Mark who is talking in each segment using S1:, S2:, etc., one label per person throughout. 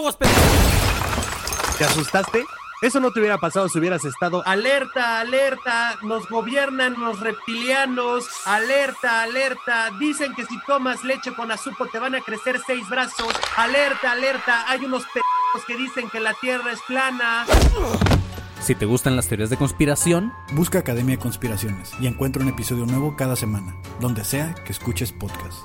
S1: aguas, pendejo.
S2: ¿Te asustaste? Eso no te hubiera pasado si hubieras estado.
S3: Alerta, alerta, nos gobiernan los reptilianos. Alerta, alerta, dicen que si tomas leche con azúcar te van a crecer seis brazos. Alerta, alerta, hay unos pendejos que dicen que la tierra es plana.
S1: Si te gustan las teorías de conspiración,
S4: Busca Academia de Conspiraciones y encuentra un episodio nuevo cada semana, donde sea que escuches podcast.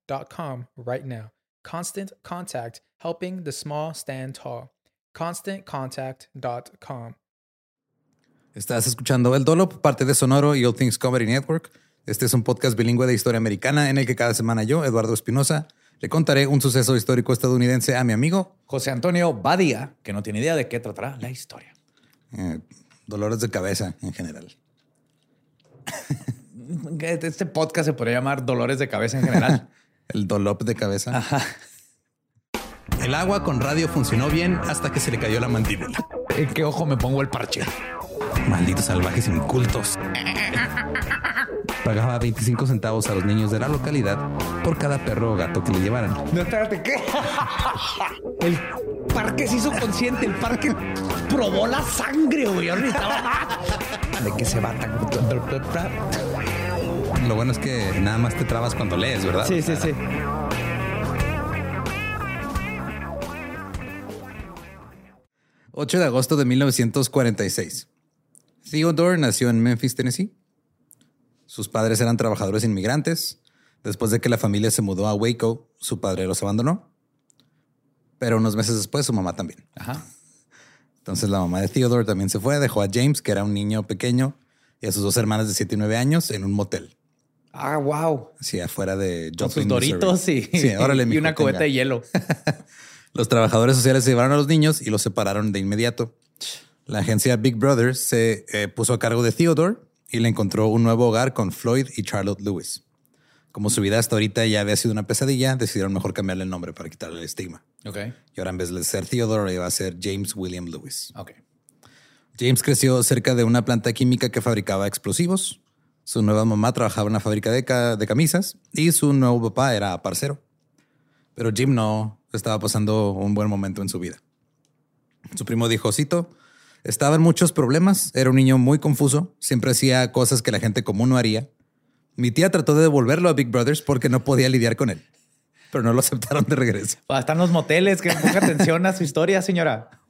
S5: right now. Constant Contact, helping the small stand tall. ConstantContact.com.
S6: Estás escuchando El Dolop, parte de Sonoro y All Things Comedy Network. Este es un podcast bilingüe de historia americana en el que cada semana yo, Eduardo Espinosa, le contaré un suceso histórico estadounidense a mi amigo.
S7: José Antonio Badía, que no tiene idea de qué tratará la historia.
S6: eh, dolores de cabeza en general.
S7: Este podcast se podría llamar Dolores de Cabeza en general.
S6: El Dolop de cabeza. El agua con radio funcionó bien hasta que se le cayó la mandíbula.
S7: ¿En qué ojo me pongo el parche?
S6: Malditos salvajes incultos. Pagaba 25 centavos a los niños de la localidad por cada perro o gato que le llevaran.
S7: No, espérate, ¿qué? El parque se hizo consciente, el parque probó la sangre, güey. Yo necesitaba- ¿De qué se va tan?
S6: Lo bueno es que nada más te trabas cuando lees, ¿verdad?
S7: Sí, sí, sí.
S6: — 8 de agosto de 1946. Theodore nació en Memphis, Tennessee. Sus padres eran trabajadores inmigrantes. Después de que la familia se mudó a Waco, su padre los abandonó. Pero unos meses después su mamá también.
S7: Ajá.
S6: Entonces la mamá de Theodore también se fue, dejó a James, que era un niño pequeño, y a sus dos hermanas de 7 y 9 años en un motel.
S7: Ah, wow.
S6: Así afuera de
S7: Con sus
S6: Joplin,
S7: doritos y.
S6: Sí, órale,
S7: y una cubeta
S6: tenga.
S7: de hielo.
S6: Los trabajadores sociales se llevaron a los niños y los separaron de inmediato. La agencia Big Brother se eh, puso a cargo de Theodore y le encontró un nuevo hogar con Floyd y Charlotte Lewis. Como su vida hasta ahorita ya había sido una pesadilla, decidieron mejor cambiarle el nombre para quitarle el estigma.
S7: Ok,
S6: Y ahora en vez de ser Theodore, iba a ser James William Lewis.
S7: ok.
S6: James creció cerca de una planta química que fabricaba explosivos. Su nueva mamá trabajaba en una fábrica de, ca- de camisas y su nuevo papá era parcero. Pero Jim no estaba pasando un buen momento en su vida. Su primo dijo, cito, estaba en muchos problemas, era un niño muy confuso, siempre hacía cosas que la gente común no haría. Mi tía trató de devolverlo a Big Brothers porque no podía lidiar con él, pero no lo aceptaron de regreso.
S7: Ah, Están los moteles, que ponga atención a su historia, señora.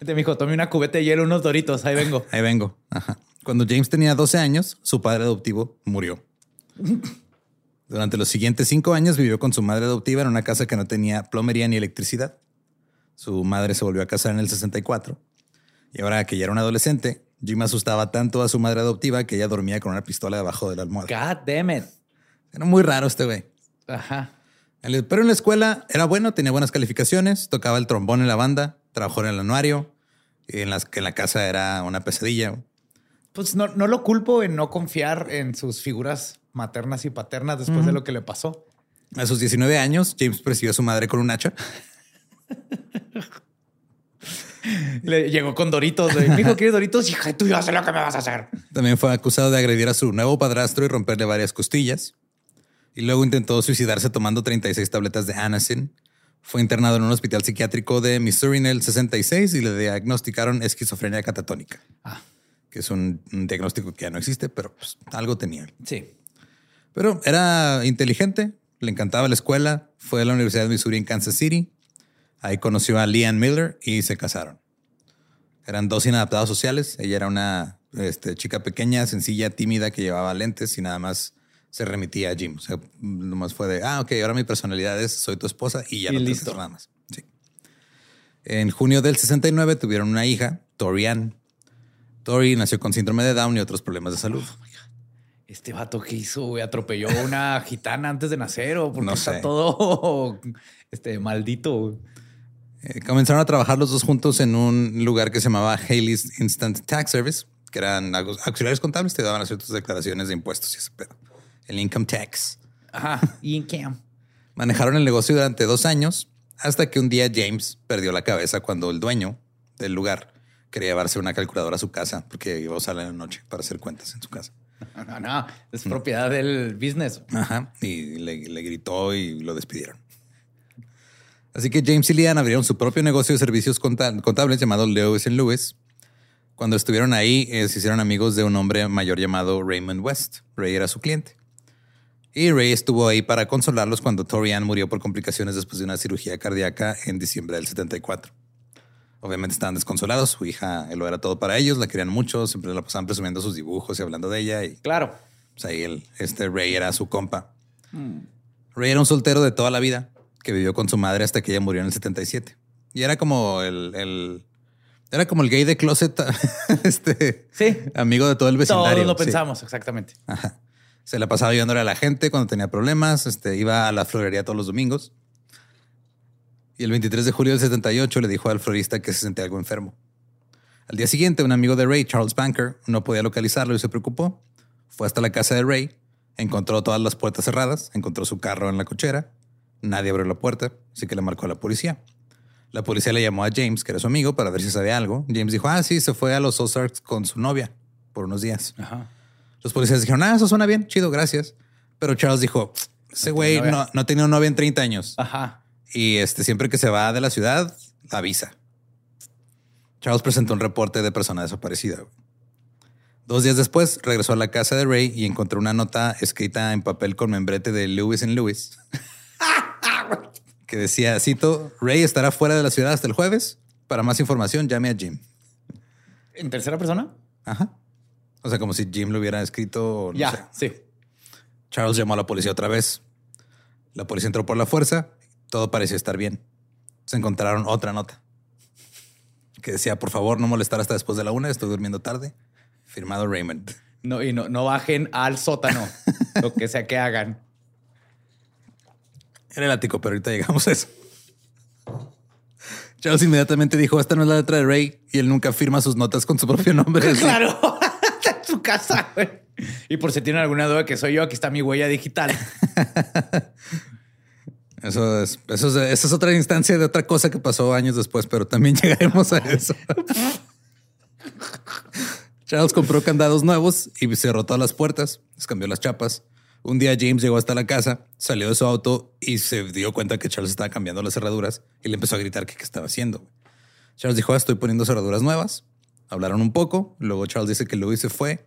S7: Este mijo, tome una cubeta de hielo, unos doritos, ahí vengo.
S6: Ahí vengo. Ajá. Cuando James tenía 12 años, su padre adoptivo murió. Durante los siguientes cinco años vivió con su madre adoptiva en una casa que no tenía plomería ni electricidad. Su madre se volvió a casar en el 64. Y ahora que ya era un adolescente, Jim asustaba tanto a su madre adoptiva que ella dormía con una pistola debajo de la almohada.
S7: God damn it.
S6: Era muy raro este güey.
S7: Ajá.
S6: Pero en la escuela era bueno, tenía buenas calificaciones, tocaba el trombón en la banda, trabajó en el anuario, y en, las, que en la casa era una pesadilla.
S7: Pues no, no lo culpo en no confiar en sus figuras maternas y paternas después de lo que le pasó.
S6: A sus 19 años, James persiguió a su madre con un hacha.
S7: Le llegó con Doritos. Mijo, ¿quieres Doritos? Hija, tú ya sé lo que me vas a hacer.
S6: También fue acusado de agredir a su nuevo padrastro y romperle varias costillas. Y luego intentó suicidarse tomando 36 tabletas de Anacin. Fue internado en un hospital psiquiátrico de Missouri en el 66 y le diagnosticaron esquizofrenia catatónica. Que es un, un diagnóstico que ya no existe, pero pues, algo tenía.
S7: Sí.
S6: Pero era inteligente, le encantaba la escuela, fue a la Universidad de Missouri en Kansas City. Ahí conoció a Leanne Miller y se casaron. Eran dos inadaptados sociales. Ella era una este, chica pequeña, sencilla, tímida, que llevaba lentes y nada más se remitía a Jim. O sea, nomás fue de, ah, ok, ahora mi personalidad es soy tu esposa y ya
S7: Y
S6: no te
S7: listo.
S6: haces nada más. Sí. En junio del 69 tuvieron una hija, Tori Ann. Tori nació con síndrome de Down y otros problemas de salud.
S7: Este vato que hizo, güey, atropelló a una gitana antes de nacer o porque
S6: No
S7: está
S6: sé.
S7: todo este maldito.
S6: Eh, comenzaron a trabajar los dos juntos en un lugar que se llamaba Haley's Instant Tax Service, que eran au- auxiliares contables, te daban tus declaraciones de impuestos y ese pedo. El income tax.
S7: Ajá. Y en Cam.
S6: Manejaron el negocio durante dos años hasta que un día James perdió la cabeza cuando el dueño del lugar quería llevarse una calculadora a su casa porque iba a usarla en la noche para hacer cuentas en su casa.
S7: No, no, no. Es propiedad del business.
S6: Ajá. Y le, le gritó y lo despidieron. Así que James y Leanne abrieron su propio negocio de servicios conta- contables llamado Lewis Lewis. Cuando estuvieron ahí, eh, se hicieron amigos de un hombre mayor llamado Raymond West. Ray era su cliente. Y Ray estuvo ahí para consolarlos cuando Tori Ann murió por complicaciones después de una cirugía cardíaca en diciembre del 74. Obviamente estaban desconsolados. Su hija lo era todo para ellos, la querían mucho, siempre la pasaban presumiendo sus dibujos y hablando de ella. Y
S7: Claro.
S6: pues ahí el, este Ray era su compa. Ray era un soltero de toda la vida que vivió con su madre hasta que ella murió en el 77. Y era como el, el- era como el gay de closet, este
S7: Sí.
S6: amigo de todo el vecindario.
S7: Todos lo
S6: sí.
S7: pensamos, exactamente.
S6: Ajá. Se la pasaba ayudándole a la gente cuando tenía problemas. Este, iba a la florería todos los domingos. Y el 23 de julio del 78 le dijo al florista que se sentía algo enfermo. Al día siguiente, un amigo de Ray, Charles Banker, no podía localizarlo y se preocupó. Fue hasta la casa de Ray, encontró todas las puertas cerradas, encontró su carro en la cochera. Nadie abrió la puerta, así que le marcó a la policía. La policía le llamó a James, que era su amigo, para ver si sabía algo. James dijo, ah, sí, se fue a los Ozarks con su novia por unos días.
S7: Ajá.
S6: Los policías dijeron, ah, eso suena bien, chido, gracias. Pero Charles dijo, ese güey no, no ha tenido novia en 30 años.
S7: Ajá.
S6: Y este, siempre que se va de la ciudad, avisa. Charles presentó un reporte de persona desaparecida. Dos días después, regresó a la casa de Ray y encontró una nota escrita en papel con membrete de Lewis Lewis. que decía, cito, Ray estará fuera de la ciudad hasta el jueves. Para más información, llame a Jim.
S7: ¿En tercera persona?
S6: Ajá. O sea, como si Jim lo hubiera escrito. sé.
S7: ya, sí.
S6: Charles llamó a la policía otra vez. La policía entró por la fuerza. Todo parecía estar bien. Se encontraron otra nota que decía, por favor, no molestar hasta después de la una. Estoy durmiendo tarde. Firmado Raymond.
S7: No, y no, no bajen al sótano, lo que sea que hagan.
S6: Era el ático, pero ahorita llegamos a eso. Charles inmediatamente dijo, esta no es la letra de Ray. Y él nunca firma sus notas con su propio nombre.
S7: Claro, está en su casa. güey. Y por si tienen alguna duda que soy yo, aquí está mi huella digital.
S6: Eso es, eso es, esa es otra instancia de otra cosa que pasó años después, pero también llegaremos a eso. Charles compró candados nuevos y cerró todas las puertas, les cambió las chapas. Un día James llegó hasta la casa, salió de su auto y se dio cuenta que Charles estaba cambiando las cerraduras y le empezó a gritar que qué estaba haciendo. Charles dijo, "Ah, estoy poniendo cerraduras nuevas. Hablaron un poco, luego Charles dice que Louis se fue,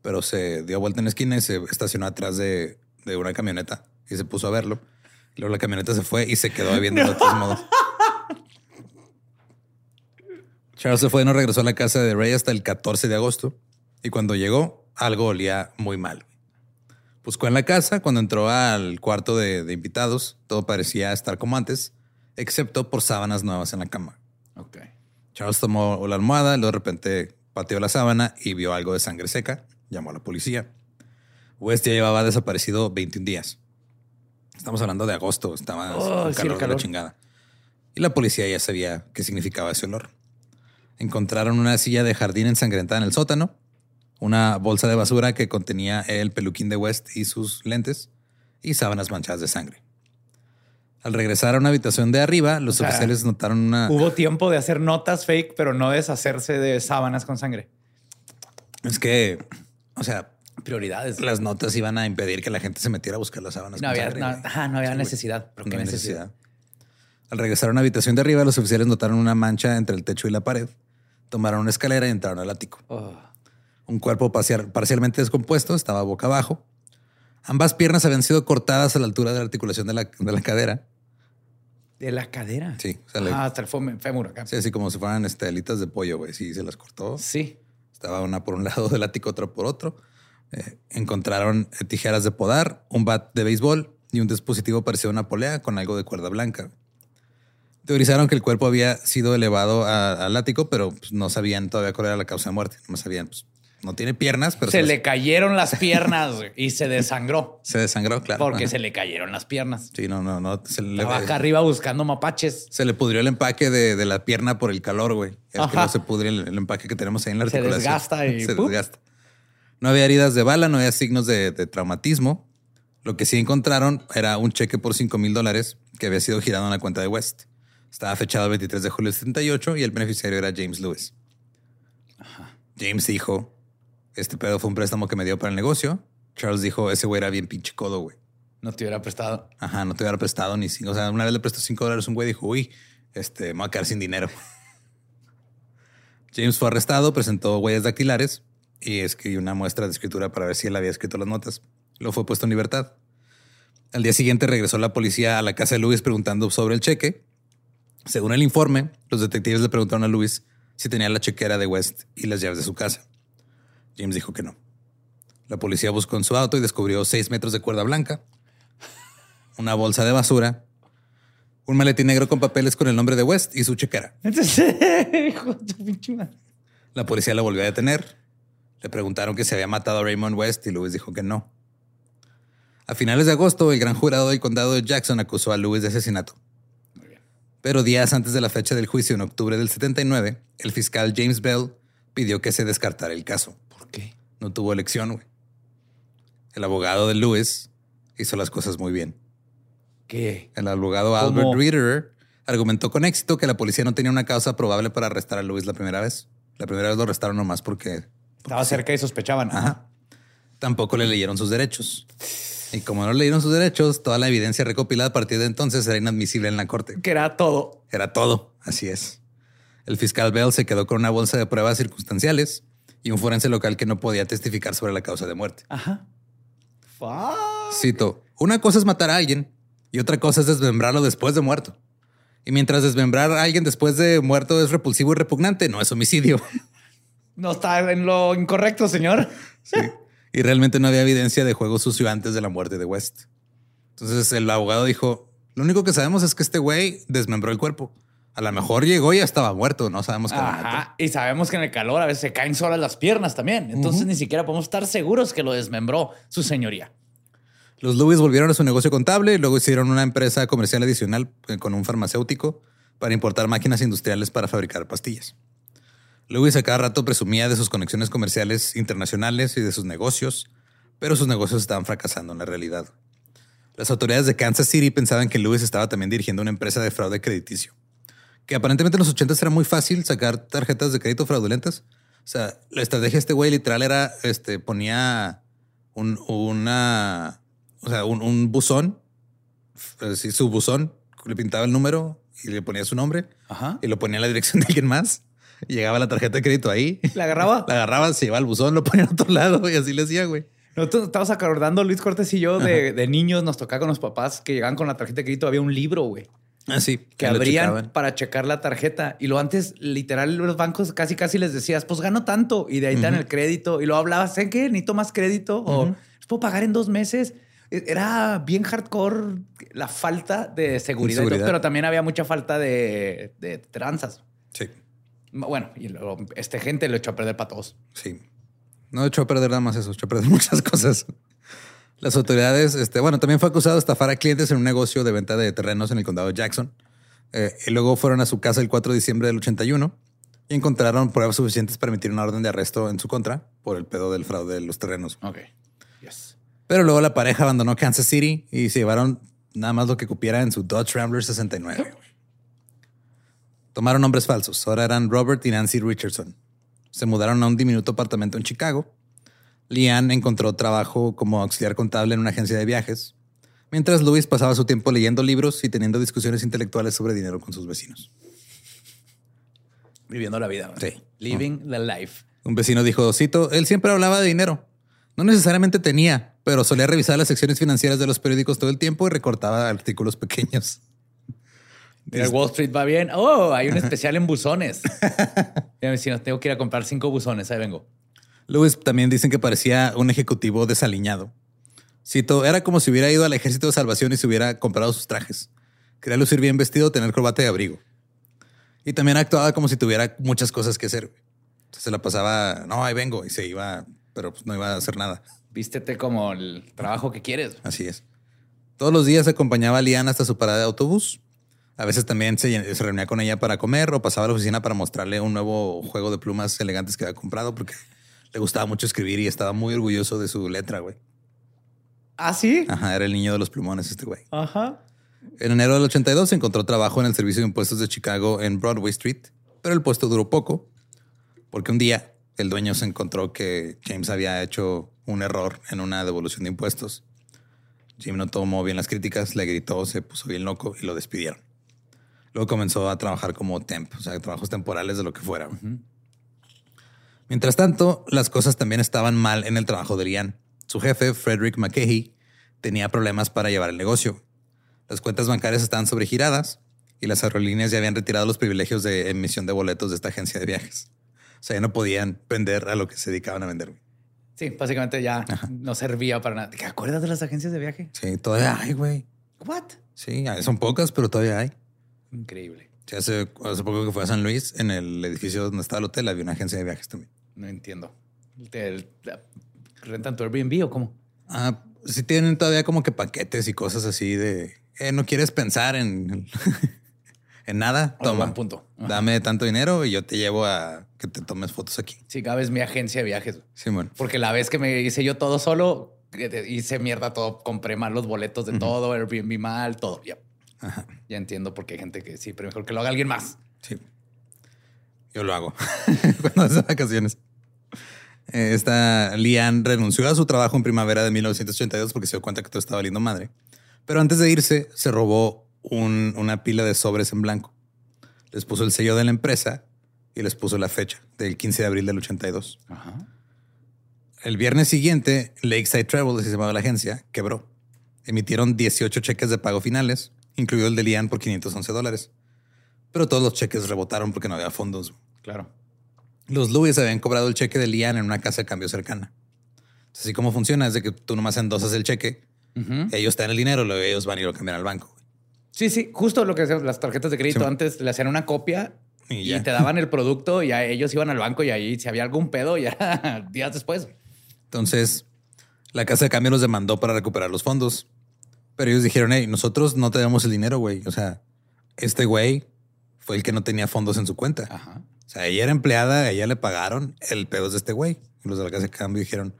S6: pero se dio vuelta en la esquina y se estacionó atrás de, de una camioneta y se puso a verlo. Luego la camioneta se fue y se quedó bebiendo de otros modos. Charles se fue y no regresó a la casa de Ray hasta el 14 de agosto. Y cuando llegó, algo olía muy mal. Buscó en la casa, cuando entró al cuarto de, de invitados, todo parecía estar como antes, excepto por sábanas nuevas en la cama.
S7: Ok.
S6: Charles tomó la almohada, luego de repente pateó la sábana y vio algo de sangre seca. Llamó a la policía. West ya llevaba desaparecido 21 días. Estamos hablando de agosto, estaba
S7: Oh, sí, el
S6: calor de la chingada. Y la policía ya sabía qué significaba ese olor. Encontraron una silla de jardín ensangrentada en el sótano, una bolsa de basura que contenía el peluquín de West y sus lentes, y sábanas manchadas de sangre. Al regresar a una habitación de arriba, los oficiales notaron una...
S7: Hubo tiempo de hacer notas fake, pero no deshacerse de sábanas con sangre.
S6: Es que, o sea,
S7: Prioridades.
S6: las notas iban a impedir que la gente se metiera a buscar las sábanas.
S7: No había, no,
S6: güey.
S7: ajá, no había
S6: Sí,
S7: necesidad. ¿Pero
S6: No
S7: qué necesidad?
S6: Al regresar a una habitación de arriba, los oficiales notaron una mancha entre el techo y la pared. Tomaron una escalera y entraron al ático.
S7: Oh.
S6: Un cuerpo parcial- parcialmente descompuesto estaba boca abajo. Ambas piernas habían sido cortadas a la altura de la articulación de la, de la cadera.
S7: De la cadera.
S6: Sí, o sea, le-
S7: Ah, hasta el fém- fémur acá.
S6: Sí, así como si fueran este, alitas de pollo, güey. Sí, se las cortó.
S7: Sí.
S6: Estaba una por un lado del ático, otra por otro. Eh, encontraron eh, tijeras de podar, un bat de béisbol y un dispositivo parecido a una polea con algo de cuerda blanca. Teorizaron que el cuerpo había sido elevado a- al ático, pero pues, no sabían todavía cuál era la causa de muerte. No sabían, pues, no tiene piernas, pero
S7: se
S6: se,
S7: le cayeron las piernas y se desangró.
S6: se desangró, claro.
S7: Porque
S6: Ajá.
S7: se le cayeron las piernas.
S6: Sí, no, no, no. Se le,
S7: acá arriba buscando mapaches.
S6: se le pudrió el empaque de, de la pierna por el calor, güey. Es que no se pudre el, el empaque que tenemos ahí en la
S7: Se
S6: articulación.
S7: desgasta y
S6: se
S7: ¡pup!
S6: desgasta. No había heridas de bala, no había signos de, de traumatismo. Lo que sí encontraron era un cheque por 5 mil dólares que había sido girado en la cuenta de West. Estaba fechado el 23 de julio del 78 y el beneficiario era James Lewis. James dijo, este pedo fue un préstamo que me dio para el negocio. Charles dijo, ese güey era bien pinche codo, güey.
S7: No te hubiera prestado.
S6: Ajá, no te hubiera prestado ni cinco. O sea, una vez le prestó cinco dólares, un güey dijo, uy, este, me voy a quedar sin dinero. James fue arrestado, presentó huellas dactilares y escribió una muestra de escritura para ver si él había escrito las notas. Lo fue puesto en libertad. Al día siguiente regresó la policía a la casa de Luis preguntando sobre el cheque. Según el informe, los detectives le preguntaron a Luis si tenía la chequera de West y las llaves de su casa. James dijo que no. La policía buscó en su auto y descubrió seis metros de cuerda blanca, una bolsa de basura, un maletín negro con papeles con el nombre de West y su chequera. La policía la volvió a detener. Le preguntaron que se había matado a Raymond West y Lewis dijo que no. A finales de agosto, el gran jurado del condado de Jackson acusó a Lewis de asesinato. Pero días antes de la fecha del juicio, en octubre del 79, el fiscal James Bell pidió que se descartara el caso.
S7: ¿Por qué?
S6: No tuvo elección, güey. El abogado de Lewis hizo las cosas muy bien.
S7: ¿Qué?
S6: El abogado
S7: ¿Cómo?
S6: Albert Reeder argumentó con éxito que la policía no tenía una causa probable para arrestar a Lewis la primera vez. La primera vez lo arrestaron nomás porque
S7: Estaba cerca y sospechaban.
S6: Ajá. Tampoco le leyeron sus derechos. Y como no leyeron sus derechos, toda la evidencia recopilada a partir de entonces era inadmisible en la corte.
S7: Que era todo.
S6: Era todo. Así es. El fiscal Bell se quedó con una bolsa de pruebas circunstanciales y un forense local que no podía testificar sobre la causa de muerte.
S7: Ajá. Fuck.
S6: Cito, una cosa es matar a alguien y otra cosa es desmembrarlo después de muerto. Y mientras desmembrar a alguien después de muerto es repulsivo y repugnante, no es homicidio.
S7: No está en lo incorrecto, señor.
S6: Sí. Y realmente no había evidencia de juego sucio antes de la muerte de West. Entonces el abogado dijo, lo único que sabemos es que este güey desmembró el cuerpo. A lo mejor llegó y ya estaba muerto, no sabemos qué.
S7: Ajá. Y sabemos que en el calor a veces se caen solas las piernas también. Entonces ni siquiera podemos estar seguros que lo desmembró su señoría.
S6: Los Lewis volvieron a su negocio contable y luego hicieron una empresa comercial adicional eh, con un farmacéutico para importar máquinas industriales para fabricar pastillas. Lewis a cada rato presumía de sus conexiones comerciales internacionales y de sus negocios, pero sus negocios estaban fracasando en la realidad. Las autoridades de Kansas City pensaban que Lewis estaba también dirigiendo una empresa de fraude crediticio, que aparentemente en los 80 era muy fácil sacar tarjetas de crédito fraudulentas. O sea, la estrategia de este güey literal era, este, ponía un, una, o sea, un, un buzón, así, su buzón, le pintaba el número y le ponía su nombre
S7: Ajá.
S6: y lo ponía en la dirección de alguien más. Llegaba la tarjeta de crédito ahí.
S7: ¿La agarraba?
S6: La agarraba, se llevaba al buzón, lo ponía en otro lado y así le hacía, güey.
S7: Nosotros estábamos acordando, Luis Cortés y yo, de, de niños, nos tocaba con los papás que llegaban con la tarjeta de crédito. Había un libro, güey,
S6: Así.
S7: que abrían para checar la tarjeta. Y lo antes, literal, los bancos casi, casi les decías, pues gano tanto. Y de ahí te dan el crédito. Y luego hablabas, ¿saben qué? Necesito más crédito. O "¿Les puedo pagar en dos meses. E- Era bien hardcore la falta de Seguridad. pero también había mucha falta de, de tranzas.
S6: Sí,
S7: Bueno, y luego este gente lo echó a perder para todos.
S6: sí. No echó a perder nada más eso, echó a perder muchas cosas. Las autoridades, este, bueno, también fue acusado de estafar a clientes en un negocio de venta de terrenos en el condado de Jackson. Eh, y luego fueron a su casa el 4 de diciembre del 81 y encontraron pruebas suficientes para emitir una orden de arresto en su contra por el pedo del fraude de los terrenos.
S7: Ok. Yes.
S6: Pero luego la pareja abandonó Kansas City y se llevaron nada más lo que cupiera en su Dodge Rambler 69. Tomaron nombres falsos. Ahora eran Robert y Nancy Richardson. Se mudaron a un diminuto apartamento en Chicago. Leanne encontró trabajo como auxiliar contable en una agencia de viajes, mientras Louis pasaba su tiempo leyendo libros y teniendo discusiones intelectuales sobre dinero con sus vecinos.
S7: Viviendo la vida.
S6: Sí.
S7: Living the life.
S6: Un vecino dijo, cito, él siempre hablaba de dinero. No necesariamente tenía, pero solía revisar las secciones financieras de los periódicos todo el tiempo y recortaba artículos pequeños.
S7: Mira, el Wall Street va bien. Oh, hay un especial en buzones. Me vecino, tengo que ir a comprar cinco buzones. Ahí vengo.
S6: Lewis también dicen que parecía un ejecutivo desaliñado. Cito, era como si hubiera ido al ejército de salvación y se hubiera comprado sus trajes. Quería lucir bien vestido, tener corbata y abrigo. Y también actuaba como si tuviera muchas cosas que hacer. Entonces se la pasaba, no, ahí vengo, y se iba, pero pues no iba a hacer nada.
S7: Vístete como el trabajo que quieres.
S6: Así es. Todos los días acompañaba a Lian hasta su parada de autobús. A veces también se, se reunía con ella para comer o pasaba a la oficina para mostrarle un nuevo juego de plumas elegantes que había comprado porque le gustaba mucho escribir y estaba muy orgulloso de su letra, güey.
S7: ¿Ah, sí?
S6: Ajá, era el niño de los plumones este güey.
S7: Ajá.
S6: En enero del 82 encontró trabajo en el Servicio de Impuestos de Chicago en Broadway Street, pero el puesto duró poco porque un día el dueño se encontró que James había hecho un error en una devolución de impuestos. Jim no tomó bien las críticas, le gritó, se puso bien loco y lo despidieron. Luego comenzó a trabajar como temp, o sea, trabajos temporales de lo que fuera. Mientras tanto, las cosas también estaban mal en el trabajo de Lian. Su jefe, Frederick McKay, tenía problemas para llevar el negocio. Las cuentas bancarias estaban sobregiradas y las aerolíneas ya habían retirado los privilegios de emisión de boletos de esta agencia de viajes. O sea, ya no podían vender a lo que se dedicaban a vender.
S7: Sí, básicamente ya no servía para nada. ¿Te acuerdas de las agencias de viaje?
S6: Sí, todavía hay, güey.
S7: What?
S6: Sí, son pocas, pero todavía hay.
S7: Increíble.
S6: Sí, hace, hace poco que fue a San Luis, en el edificio donde estaba el hotel, había una agencia de viajes también.
S7: No entiendo. ¿Te, te- rentan tu Airbnb o cómo?
S6: Ah, sí tienen todavía como que paquetes y cosas así de, eh, no quieres pensar en, en nada,
S7: Oh,
S6: toma,
S7: buen punto. Ajá.
S6: dame tanto dinero y yo te llevo a que te tomes fotos aquí.
S7: Sí, Gabe es mi agencia de viajes.
S6: Sí, bueno.
S7: Porque la vez que me hice yo todo solo, eh, hice mierda todo, compré mal los boletos de todo, Airbnb mal, todo. Ya. Ya entiendo por qué hay gente que sí, pero mejor que lo haga alguien más.
S6: Sí. Yo lo hago cuando hace vacaciones. Eh, Esta Lian renunció a su trabajo en primavera de 1982 porque se dio cuenta que todo estaba valiendo madre. Pero antes de irse, se robó un- una pila de sobres en blanco. Les puso el sello de la empresa y les puso la fecha del 15 de abril del 82.
S7: Ajá.
S6: El viernes siguiente, Lakeside Travel, así se llamaba la agencia, quebró. Emitieron 18 cheques de pago finales, incluido el de Lian por 511 dólares. Pero todos los cheques rebotaron porque no había fondos.
S7: Claro.
S6: Los Lewis habían cobrado el cheque de Lian en una casa de cambio cercana. Entonces, Así como funciona es de que tú nomás endosas el cheque, ellos te dan el dinero, luego ellos van y lo cambian al banco.
S7: Sí, sí, justo lo que hacían las tarjetas de crédito
S6: Sí.
S7: antes le hacían una copia
S6: Y
S7: te daban el producto y ellos iban al banco y ahí si había algún pedo ya días después.
S6: Entonces, la casa de cambio los demandó para recuperar los fondos. Pero ellos dijeron, hey, nosotros no te damos el dinero, güey. O sea, este güey fue el que no tenía fondos en su cuenta.
S7: Ajá.
S6: O sea, ella era empleada, a ella le pagaron, el pedo es de este güey. Y los de la casa de cambio dijeron,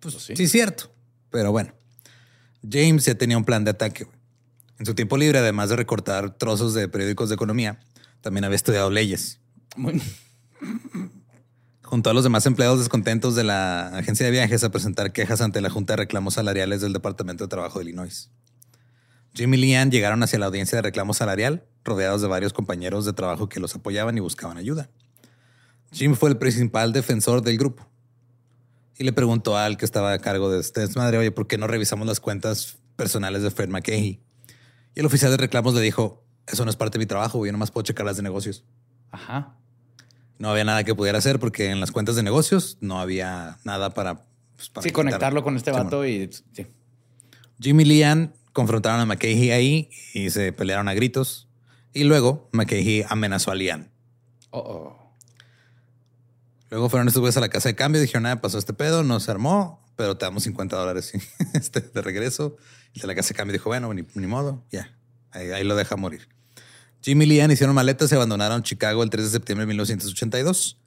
S6: pues
S7: sí.
S6: sí, cierto. Pero bueno, James ya tenía un plan de ataque. güey. En su tiempo libre, además de recortar trozos de periódicos de economía, también había estudiado leyes.
S7: Muy-
S6: Junto a los demás empleados descontentos de la agencia de viajes a presentar quejas ante la Junta de Reclamos Salariales del Departamento de Trabajo de Illinois. Jim y Leanne llegaron hacia la audiencia de reclamo salarial, rodeados de varios compañeros de trabajo que los apoyaban y buscaban ayuda. Jim fue el principal defensor del grupo y le preguntó al que estaba a cargo de este desmadre, oye, ¿por qué no revisamos las cuentas personales de Fred McKay? Y el oficial de reclamos le dijo, eso no es parte de mi trabajo, yo nomás puedo checar las de negocios.
S7: Ajá.
S6: No había nada que pudiera hacer porque en las cuentas de negocios no había nada para... pues, para
S7: Sí,
S6: quitar.
S7: conectarlo con este
S6: Sí,
S7: vato y sí.
S6: Jim y Leanne confrontaron a McKay ahí y se pelearon a gritos. Y luego McKay amenazó a Leanne.
S7: Oh, oh.
S6: Luego fueron estos güeyes a la casa de cambio y dijeron, nada, pasó este pedo, no se armó, pero te damos 50 dólares este, de regreso. Y de la casa de cambio dijo, bueno, ni, ni modo, ya, ahí, ahí lo deja morir. Jim y Leanne hicieron maletas y abandonaron Chicago el 3 de septiembre de 1982.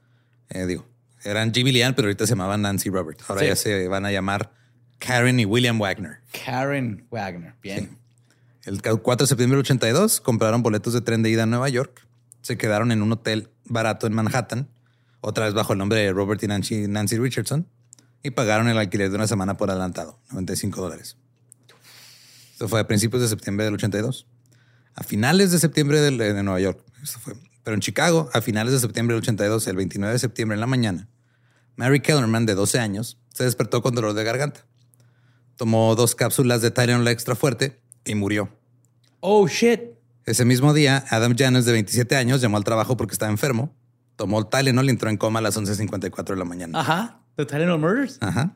S6: Eh, digo, eran Jim y Leanne, pero ahorita se llamaban Nancy Robert. Ahora
S7: Sí.
S6: ya se van a llamar Karen y William Wagner.
S7: Karen Wagner. Bien.
S6: El 4 de septiembre del 82 compraron boletos de tren de ida a Nueva York. Se quedaron en un hotel barato en Manhattan, otra vez bajo el nombre de Robert y Nancy, Nancy Richardson, y pagaron el alquiler de una semana por adelantado, 95 dólares. Esto fue a principios de septiembre del 82. A finales de septiembre del- de Nueva York. Esto fue. Pero en Chicago, a finales de septiembre del 82, el 29 de septiembre en la mañana, Mary Kellerman, de 12 años, se despertó con dolor de garganta. Tomó dos cápsulas de Tylenol extra fuerte y murió.
S7: Oh, shit.
S6: Ese mismo día, Adam Janes, de 27 años, llamó al trabajo porque estaba enfermo. Tomó el Tylenol y entró en coma a las 11.54 de la mañana.
S7: Ajá. The Tylenol Murders.
S6: Ajá.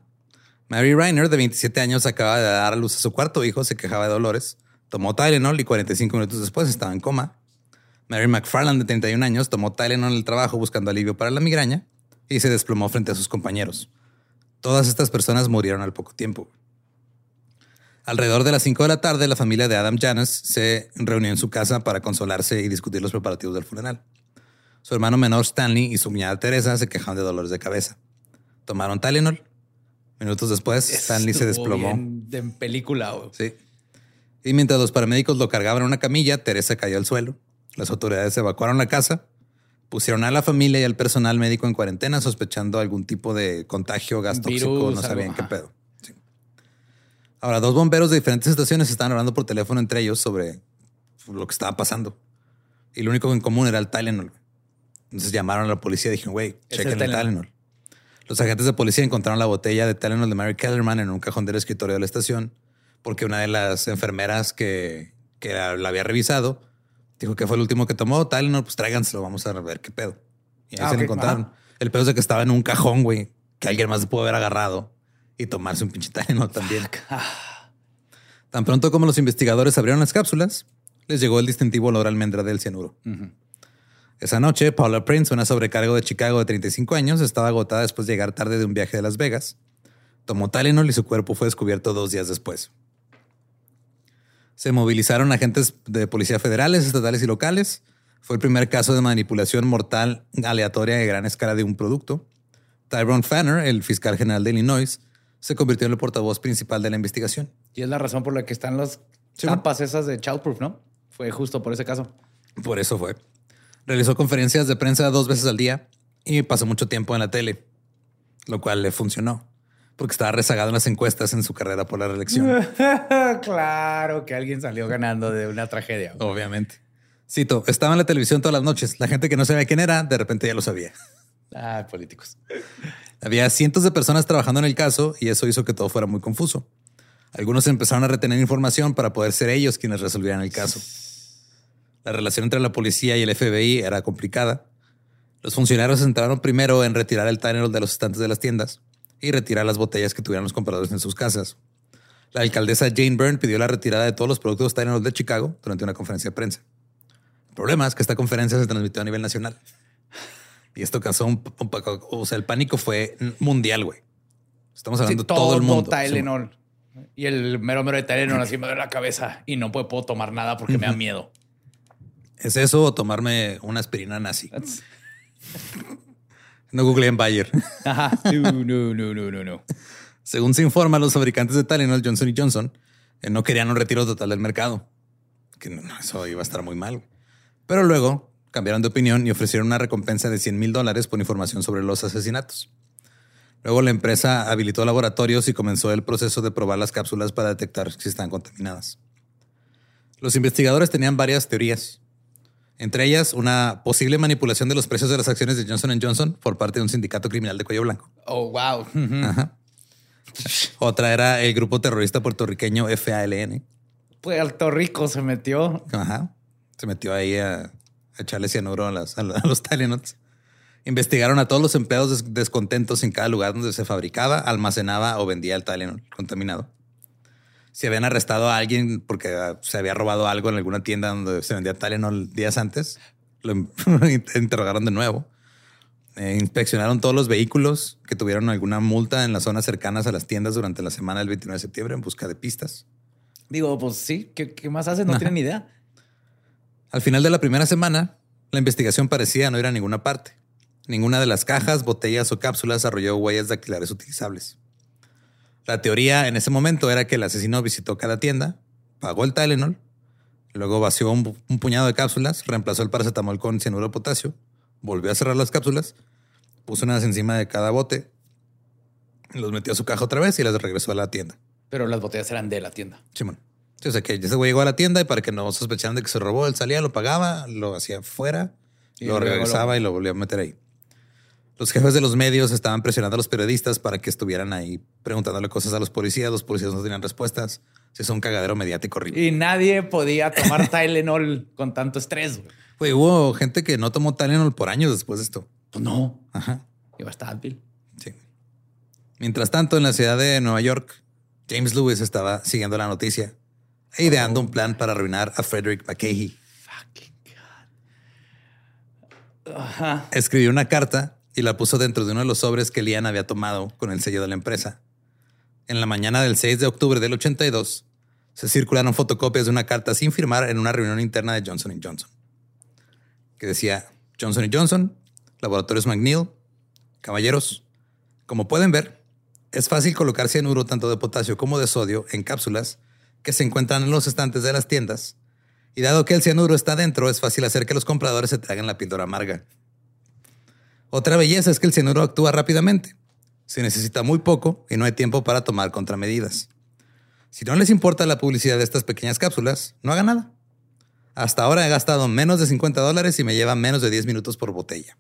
S6: Mary Reiner, de 27 años, acaba de dar a luz a su cuarto hijo, se quejaba de dolores. Tomó Tylenol y 45 minutos después estaba en coma. Mary McFarland, de 31 años, tomó Tylenol en el trabajo buscando alivio para la migraña y se desplomó frente a sus compañeros. Todas estas personas murieron al poco tiempo. Alrededor de las 5 de la tarde, la familia de Adam Janes se reunió en su casa para consolarse y discutir los preparativos del funeral. Su hermano menor Stanley y su cuñada Teresa se quejaban de dolores de cabeza. Tomaron Tylenol. Minutos después, Stanley se desplomó.
S7: en película.
S6: Sí. Y mientras los paramédicos lo cargaban en una camilla, Teresa cayó al suelo. Las autoridades evacuaron la casa, pusieron a la familia y al personal médico en cuarentena, sospechando algún tipo de contagio, gas
S7: Virus,
S6: tóxico, no
S7: algo,
S6: sabían qué pedo. Ahora, dos bomberos de diferentes estaciones estaban hablando por teléfono entre ellos sobre lo que estaba pasando. Y lo único en común era el Tylenol. Entonces llamaron a la policía y dijeron, güey, chequen
S7: el Tylenol.
S6: Tylenol. Los agentes de policía encontraron la botella de Tylenol de Mary Kellerman en un cajón del escritorio de la estación porque una de las enfermeras que, que la, la había revisado dijo que fue el último que tomó Tylenol, pues tráiganselo, vamos a ver qué pedo. Y ahí
S7: Ah,
S6: se lo
S7: ok,
S6: encontraron.
S7: ajá.
S6: El pedo es de que estaba en un cajón, güey, que alguien más pudo haber agarrado y tomarse un pinche Tylenol también. Tan pronto como los investigadores abrieron las cápsulas, les llegó el distintivo olor a almendra del cianuro. Esa noche, Paula Prince, una sobrecargo de Chicago de 35 años, estaba agotada después de llegar tarde de un viaje de Las Vegas. Tomó Tylenol y su cuerpo fue descubierto dos días después. Se movilizaron agentes de policía federales, estatales y locales. Fue el primer caso de manipulación mortal aleatoria de gran escala de un producto. Tyrone Fanner, el fiscal general de Illinois, se convirtió en el portavoz principal de la investigación.
S7: Y es la razón por la que están las
S6: Sí,
S7: tapas esas de Childproof, ¿no? Fue justo por ese caso.
S6: Por eso fue. Realizó conferencias de prensa dos veces al día y pasó mucho tiempo en la tele, lo cual le funcionó porque estaba rezagado en las encuestas en su carrera por la reelección.
S7: claro que alguien salió ganando de una tragedia.
S6: Obviamente. Cito, estaba en la televisión todas las noches. La gente que no sabía quién era, de repente ya lo sabía.
S7: Ah, políticos.
S6: Había cientos de personas trabajando en el caso y eso hizo que todo fuera muy confuso. Algunos empezaron a retener información para poder ser ellos quienes resolvieran el caso. La relación entre la policía y el FBI era complicada. Los funcionarios se centraron primero en retirar el Tylenol de los estantes de las tiendas y retirar las botellas que tuvieran los compradores en sus casas. La alcaldesa Jane Byrne pidió la retirada de todos los productos Tylenol de Chicago durante una conferencia de prensa. El problema es que esta conferencia se transmitió a nivel nacional. Y esto causó un, un o sea, el pánico fue mundial, güey. Estamos hablando
S7: Sí,
S6: de todo el mundo.
S7: Tylenol. Y el mero mero de Tylenol así me duele la cabeza y no puedo, puedo tomar nada porque me da miedo.
S6: ¿Es eso o tomarme una aspirina nazi? No googleen Bayer.
S7: Ajá. No, no, no, no, no, no.
S6: Según se informa, los fabricantes de Tylenol, Johnson Johnson, eh, no querían un retiro total del mercado. Que no, eso iba a estar muy mal. Pero luego cambiaron de opinión y ofrecieron una recompensa de 100 mil dólares por información sobre los asesinatos. Luego la empresa habilitó laboratorios y comenzó el proceso de probar las cápsulas para detectar si están contaminadas. Los investigadores tenían varias teorías. Entre ellas, una posible manipulación de los precios de las acciones de Johnson Johnson por parte de un sindicato criminal de cuello blanco.
S7: Oh, wow.
S6: Ajá. Otra era el grupo terrorista puertorriqueño FALN.
S7: Puerto Rico se metió.
S6: Ajá. Se metió ahí a, a echarle cianuro a, las- a la- a los Tylenols. Investigaron a todos los empleados des- descontentos en cada lugar donde se fabricaba, almacenaba o vendía el Tylenol contaminado. Si habían arrestado a alguien porque ah, se había robado algo en alguna tienda donde se vendía Tylenol días antes, lo in- interrogaron de nuevo. Eh, inspeccionaron todos los vehículos que tuvieron alguna multa en las zonas cercanas a las tiendas durante la semana del 29 de septiembre en busca de pistas.
S7: Digo, pues sí, ¿qué, qué más hacen? No tienen ni idea.
S6: Al final de la primera semana, la investigación parecía no ir a ninguna parte. Ninguna de las cajas, botellas o cápsulas arrolló huellas dactilares utilizables. La teoría en ese momento era que el asesino visitó cada tienda, pagó el Tylenol, Luego vació un, un puñado de cápsulas, reemplazó el paracetamol con cianuro de potasio, volvió a cerrar las cápsulas, puso unas encima de cada bote, los metió a su caja otra vez y las regresó a la tienda.
S7: Pero las botellas eran de la tienda.
S6: Simón. Sí, o sea que ese güey llegó a la tienda y para que no sospecharan de que se robó, él salía, lo pagaba, lo hacía fuera,
S7: Y
S6: lo regresaba
S7: lo-
S6: y lo volvía a meter ahí. Los jefes de los medios estaban presionando a los periodistas para que estuvieran ahí preguntándole cosas a los policías. Los policías no tenían respuestas. Se hizo un cagadero mediático horrible.
S7: Y nadie podía tomar Tylenol con tanto estrés. güey.
S6: Hubo gente que no tomó Tylenol por años después de esto.
S7: Pues no.
S6: Ajá.
S7: Iba a estar Advil.
S6: Sí. Mientras tanto, en la ciudad de Nueva York, James Lewis estaba siguiendo la noticia ideando un plan para arruinar a Frederick McCahey.
S7: Fucking God. Ajá.
S6: Escribió una carta y la puso dentro de uno de los sobres que Lian había tomado con el sello de la empresa. En la mañana del 6 de octubre del 82, se circularon fotocopias de una carta sin firmar en una reunión interna de Johnson Johnson, que decía Johnson Johnson, Laboratorios McNeil, caballeros, como pueden ver, es fácil colocar cianuro tanto de potasio como de sodio en cápsulas que se encuentran en los estantes de las tiendas. Y dado que el cianuro está dentro, es fácil hacer que los compradores se traguen la píldora amarga. Otra belleza es que el cianuro actúa rápidamente. Se necesita muy poco y no hay tiempo para tomar contramedidas. Si no les importa la publicidad de estas pequeñas cápsulas, no hagan nada. Hasta ahora he gastado menos de 50 dólares y me lleva menos de 10 minutos por botella.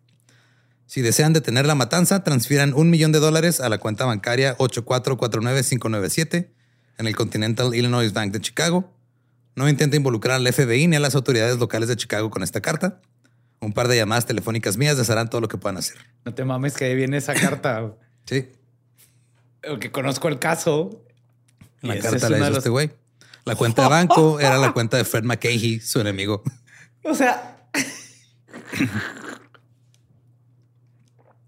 S6: Si desean detener la matanza, transfieran un millón de dólares a la cuenta bancaria 8449597 en el Continental Illinois Bank de Chicago. No intente involucrar al FBI ni a las autoridades locales de Chicago con esta carta. Un par de llamadas telefónicas mías les harán todo lo que puedan hacer.
S7: No te mames que ahí viene esa carta.
S6: Sí,
S7: que conozco el caso.
S6: la carta
S7: es
S6: la hizo
S7: los-
S6: este güey. La cuenta de banco era la cuenta de Fred McCahey, su enemigo.
S7: O sea,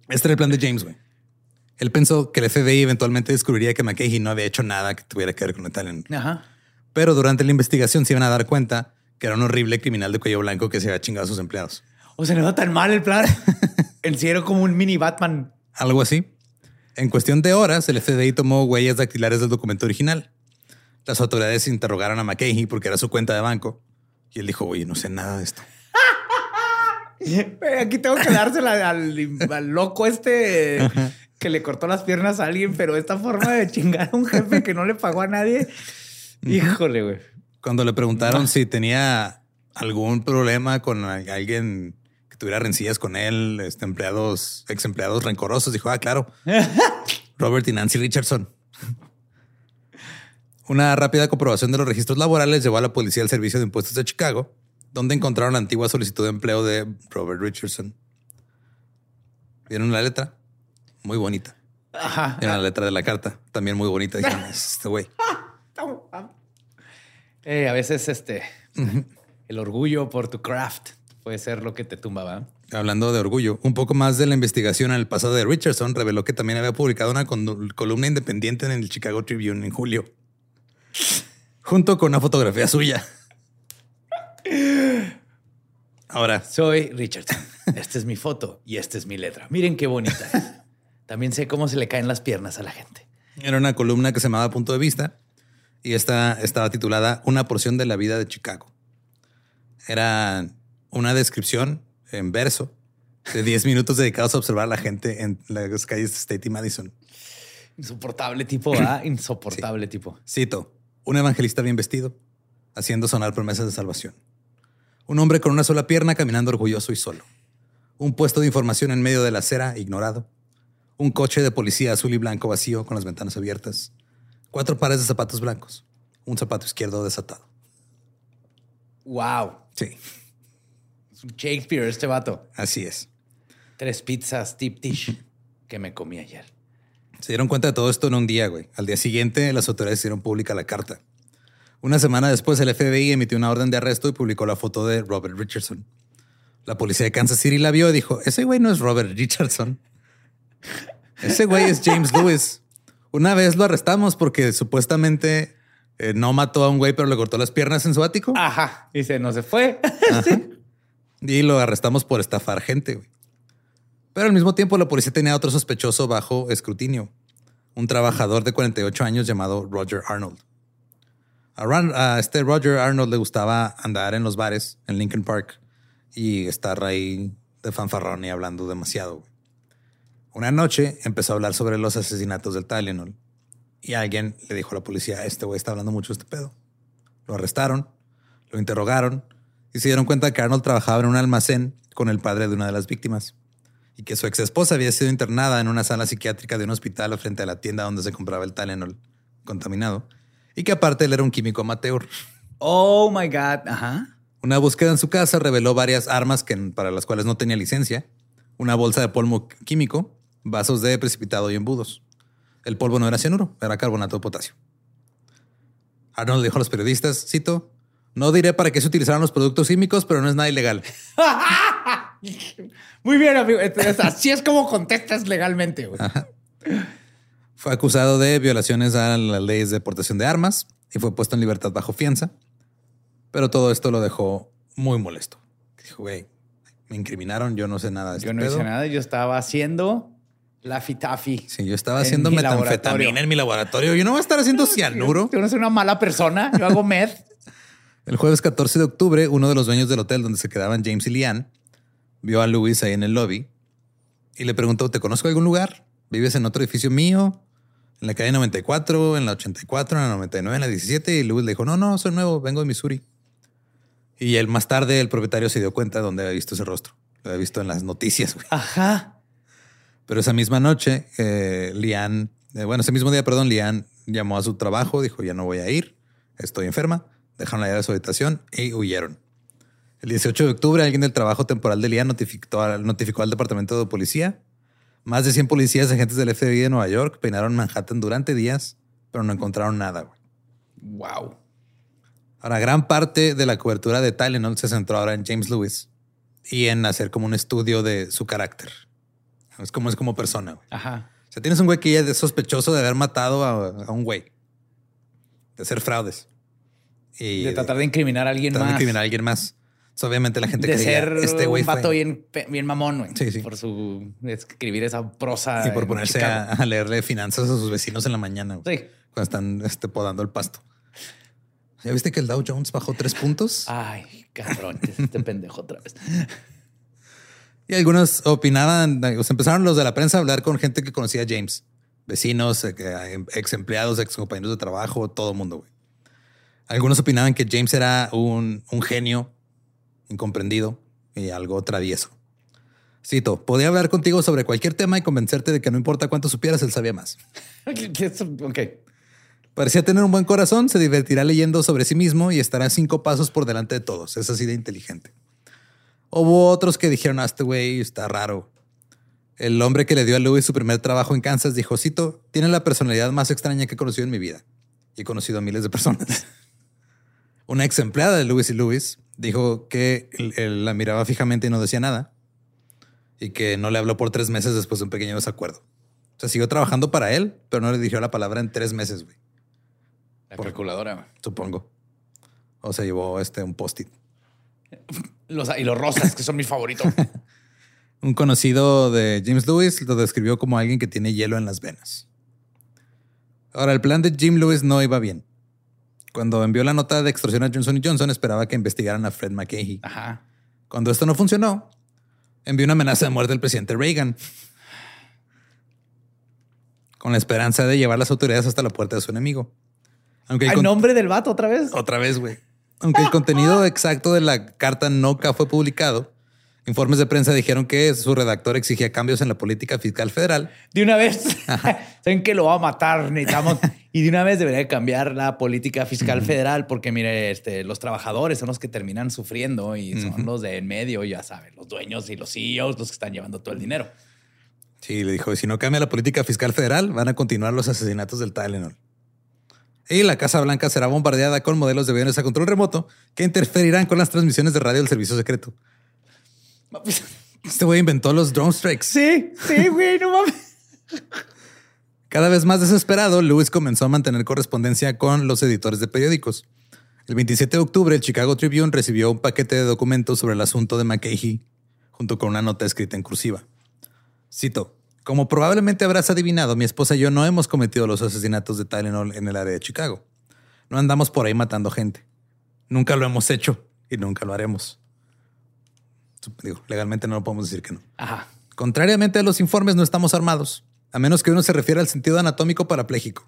S6: Este era el plan de James, güey. Él pensó que el FBI eventualmente descubriría que McCahey no había hecho nada que tuviera que ver con el talent.
S7: ajá.
S6: Pero durante la investigación se iban a dar cuenta que era un horrible criminal de cuello blanco que se había chingado a sus empleados.
S7: O sea, no era tan mal el plan. en sí era como un mini Batman.
S6: Algo así. En cuestión de horas, el FBI tomó huellas dactilares del documento original. Las autoridades interrogaron a McCahey porque era su cuenta de banco. Y él dijo, oye, no sé nada de esto.
S7: Aquí tengo que dársela al, al loco este que le cortó las piernas a alguien, pero esta forma de chingar a un jefe que no le pagó a nadie. Híjole, güey.
S6: Cuando le preguntaron si tenía algún problema con alguien que tuviera rencillas con él, este, empleados, ex empleados rencorosos, dijo, ah, claro, Robert y Nancy Richardson. Una rápida comprobación de los registros laborales llevó a la policía al Servicio de Impuestos de Chicago, donde encontraron la antigua solicitud de empleo de Robert Richardson. ¿Vieron la letra? Muy bonita.
S7: Ajá.
S6: Vieron la letra de la carta, también muy bonita. Dijeron, "Es este güey.
S7: Eh, a veces este el orgullo por tu craft puede ser lo que te tumba, ¿va?
S6: Hablando de orgullo, un poco más de la investigación en el pasado de Richardson reveló que también había publicado una columna independiente en el Chicago Tribune en julio, junto con una fotografía suya. Ahora,
S7: Soy Richardson. Esta es mi foto y esta es mi letra. Miren qué bonita. También sé cómo se le caen las piernas a la gente.
S6: era una columna que se llamaba Punto de Vista y esta estaba titulada Una porción de la vida de Chicago. Era una descripción en verso de 10 minutos dedicados a observar a la gente en las calles de State y Madison.
S7: Insoportable tipo, ¿ah? Insoportable tipo.
S6: Cito, un evangelista bien vestido, haciendo sonar promesas de salvación. Un hombre con una sola pierna caminando orgulloso y solo. Un puesto de información en medio de la acera ignorado. Un coche de policía azul y blanco vacío con las ventanas abiertas. Cuatro pares de zapatos blancos. Un zapato izquierdo desatado.
S7: Wow.
S6: Sí,
S7: Es un Shakespeare este vato.
S6: así es.
S7: Tres pizzas tip dish que me comí ayer.
S6: Se dieron cuenta de todo esto en un día, güey. Al día siguiente, las autoridades hicieron pública la carta. Una semana después, el FBI emitió una orden de arresto y publicó la foto de Robert Richardson. La policía de Kansas City la vio y dijo, ese güey no es Robert Richardson. Ese güey es James Lewis. Una vez lo arrestamos porque supuestamente eh, no mató a un güey, pero le cortó las piernas en su ático.
S7: Ajá. Dice, no se fue.
S6: Y lo arrestamos por estafar gente. güey. Pero al mismo tiempo la policía tenía otro sospechoso bajo escrutinio. Un trabajador de 48 años llamado Roger Arnold. A, Ron- a este Roger Arnold le gustaba andar en los bares en Lincoln Park y estar ahí de fanfarrón y hablando demasiado. güey. Una noche empezó a hablar sobre los asesinatos del Tylenol y alguien le dijo a la policía, este güey está hablando mucho de este pedo. Lo arrestaron, lo interrogaron y se dieron cuenta que Arnold trabajaba en un almacén con el padre de una de las víctimas y que su ex esposa había sido internada en una sala psiquiátrica de un hospital frente a la tienda donde se compraba el Tylenol contaminado y que aparte él era un químico amateur.
S7: Oh my God. Ajá.
S6: Una búsqueda en su casa reveló varias armas que, para las cuales no tenía licencia, una bolsa de polvo químico, vasos de precipitado y embudos. El polvo no era cianuro, era carbonato de potasio. Arnold dijo a los periodistas, cito, no diré para qué se utilizaron los productos químicos, pero no es nada ilegal.
S7: Muy bien, amigo. Así es como contestas legalmente. güey.
S6: Fue acusado de violaciones a las leyes de portación de armas y fue puesto en libertad bajo fianza. Pero todo esto lo dejó muy molesto. Dijo, güey, me incriminaron, yo no sé nada de este
S7: Yo no
S6: pedo".
S7: hice nada. Yo estaba haciendo la fitafi.
S6: Sí, yo estaba
S7: En
S6: haciendo
S7: mi
S6: metanfetamina en mi laboratorio. Yo no voy a estar haciendo cianuro.
S7: Yo no soy una mala persona. Yo hago meth.
S6: El jueves 14 de octubre, uno de los dueños del hotel donde se quedaban James y Leanne vio a Louis ahí en el lobby y le preguntó, ¿te conozco algún lugar? ¿Vives en otro edificio mío? En la calle 94, en la 84, en la 99, en la 17. Y Louis le dijo, no, no, soy nuevo, vengo de Missouri. Y él más tarde, el propietario se dio cuenta de dónde había visto ese rostro. Lo había visto en las noticias. güey.
S7: Ajá.
S6: Pero esa misma noche, eh, Lian, eh, bueno, ese mismo día, perdón, Lian llamó a su trabajo, dijo, ya no voy a ir, estoy enferma, dejaron la llave de su habitación y huyeron. El 18 de octubre, alguien del trabajo temporal de Lian notificó, al- notificó al departamento de policía. Más de 100 policías y agentes del FBI de Nueva York peinaron Manhattan durante días, pero no encontraron nada. güey.
S7: Wow.
S6: Ahora, gran parte de la cobertura de Tylenol se centró ahora en James Lewis y en hacer como un estudio de su carácter. Es como es como persona. güey.
S7: Ajá.
S6: O sea, tienes un güey que ya es sospechoso de haber matado a, a un güey, de hacer fraudes y
S7: De tratar de incriminar a alguien
S6: tratar de
S7: más.
S6: incriminar a alguien más. Obviamente la gente
S7: de
S6: creía,
S7: ser
S6: este güey
S7: un
S6: fue
S7: bien, bien mamón, güey.
S6: Sí, sí.
S7: Por su escribir esa prosa.
S6: y por ponerse a, a leerle finanzas a sus vecinos en la mañana güey,
S7: Sí.
S6: cuando están este, podando el pasto. ¿Ya viste que el Dow Jones bajó tres puntos?
S7: Ay, cabrón. Este pendejo otra vez.
S6: Y algunos opinaban, o sea, empezaron los de la prensa a hablar con gente que conocía a James, vecinos, eh, ex empleados, ex compañeros de trabajo, todo el mundo. güey. Algunos opinaban que James era un, un genio incomprendido y algo travieso. Cito, podía hablar contigo sobre cualquier tema y convencerte de que no importa cuánto supieras, él sabía más.
S7: ok.
S6: Parecía tener un buen corazón, se divertirá leyendo sobre sí mismo y estará cinco pasos por delante de todos. Es así de inteligente. Hubo otros que dijeron, ah, este güey está raro. El hombre que le dio a Louis su primer trabajo en Kansas dijo, cito, tiene la personalidad más extraña que he conocido en mi vida. Y he conocido a miles de personas. Una ex empleada de Louis y Louis dijo que él- él la miraba fijamente y no decía nada. Y que no le habló por tres meses después de un pequeño desacuerdo. O sea, siguió trabajando para él, pero no le dirigió la palabra en tres meses, güey.
S7: La calculadora. güey.
S6: Supongo. O se llevó este un post-it.
S7: Los, y los rosas, que son mis favoritos.
S6: Un conocido de James Lewis lo describió como alguien que tiene hielo en las venas. Ahora, el plan de Jim Lewis no iba bien. Cuando envió la nota de extorsión a Johnson Johnson, esperaba que investigaran a Fred McCahey.
S7: Ajá.
S6: Cuando esto no funcionó, envió una amenaza de muerte al presidente Reagan. Con la esperanza de llevar las autoridades hasta la puerta de su enemigo. Aunque el
S7: ¿El
S6: con-
S7: nombre del vato otra vez?
S6: Otra vez, güey. Aunque el contenido exacto de la carta nunca fue publicado, informes de prensa dijeron que su redactor exigía cambios en la política fiscal federal.
S7: De una vez. Saben que lo va a matar, necesitamos. y de una vez debería de cambiar la política fiscal federal, porque mire, este, los trabajadores son los que terminan sufriendo y son los de en medio, ya saben, los dueños y los CEOs, los que están llevando todo el dinero.
S6: Sí, le dijo, si no cambia la política fiscal federal, van a continuar los asesinatos del Tylenol. Y la Casa Blanca será bombardeada con modelos de aviones a control remoto que interferirán con las transmisiones de radio del servicio secreto. Este güey inventó los drone strikes.
S7: Sí, sí, güey, no mames.
S6: Cada vez más desesperado, Lewis comenzó a mantener correspondencia con los editores de periódicos. El 27 de octubre, el Chicago Tribune recibió un paquete de documentos sobre el asunto de McCahey, junto con una nota escrita en cursiva. Cito, como probablemente habrás adivinado, mi esposa y yo no hemos cometido los asesinatos de Tylenol en el área de Chicago. No andamos por ahí matando gente. Nunca lo hemos hecho y nunca lo haremos. Digo, legalmente no lo podemos decir que no.
S7: Ajá.
S6: Contrariamente a los informes, no estamos armados, a menos que uno se refiera al sentido anatómico parapléjico.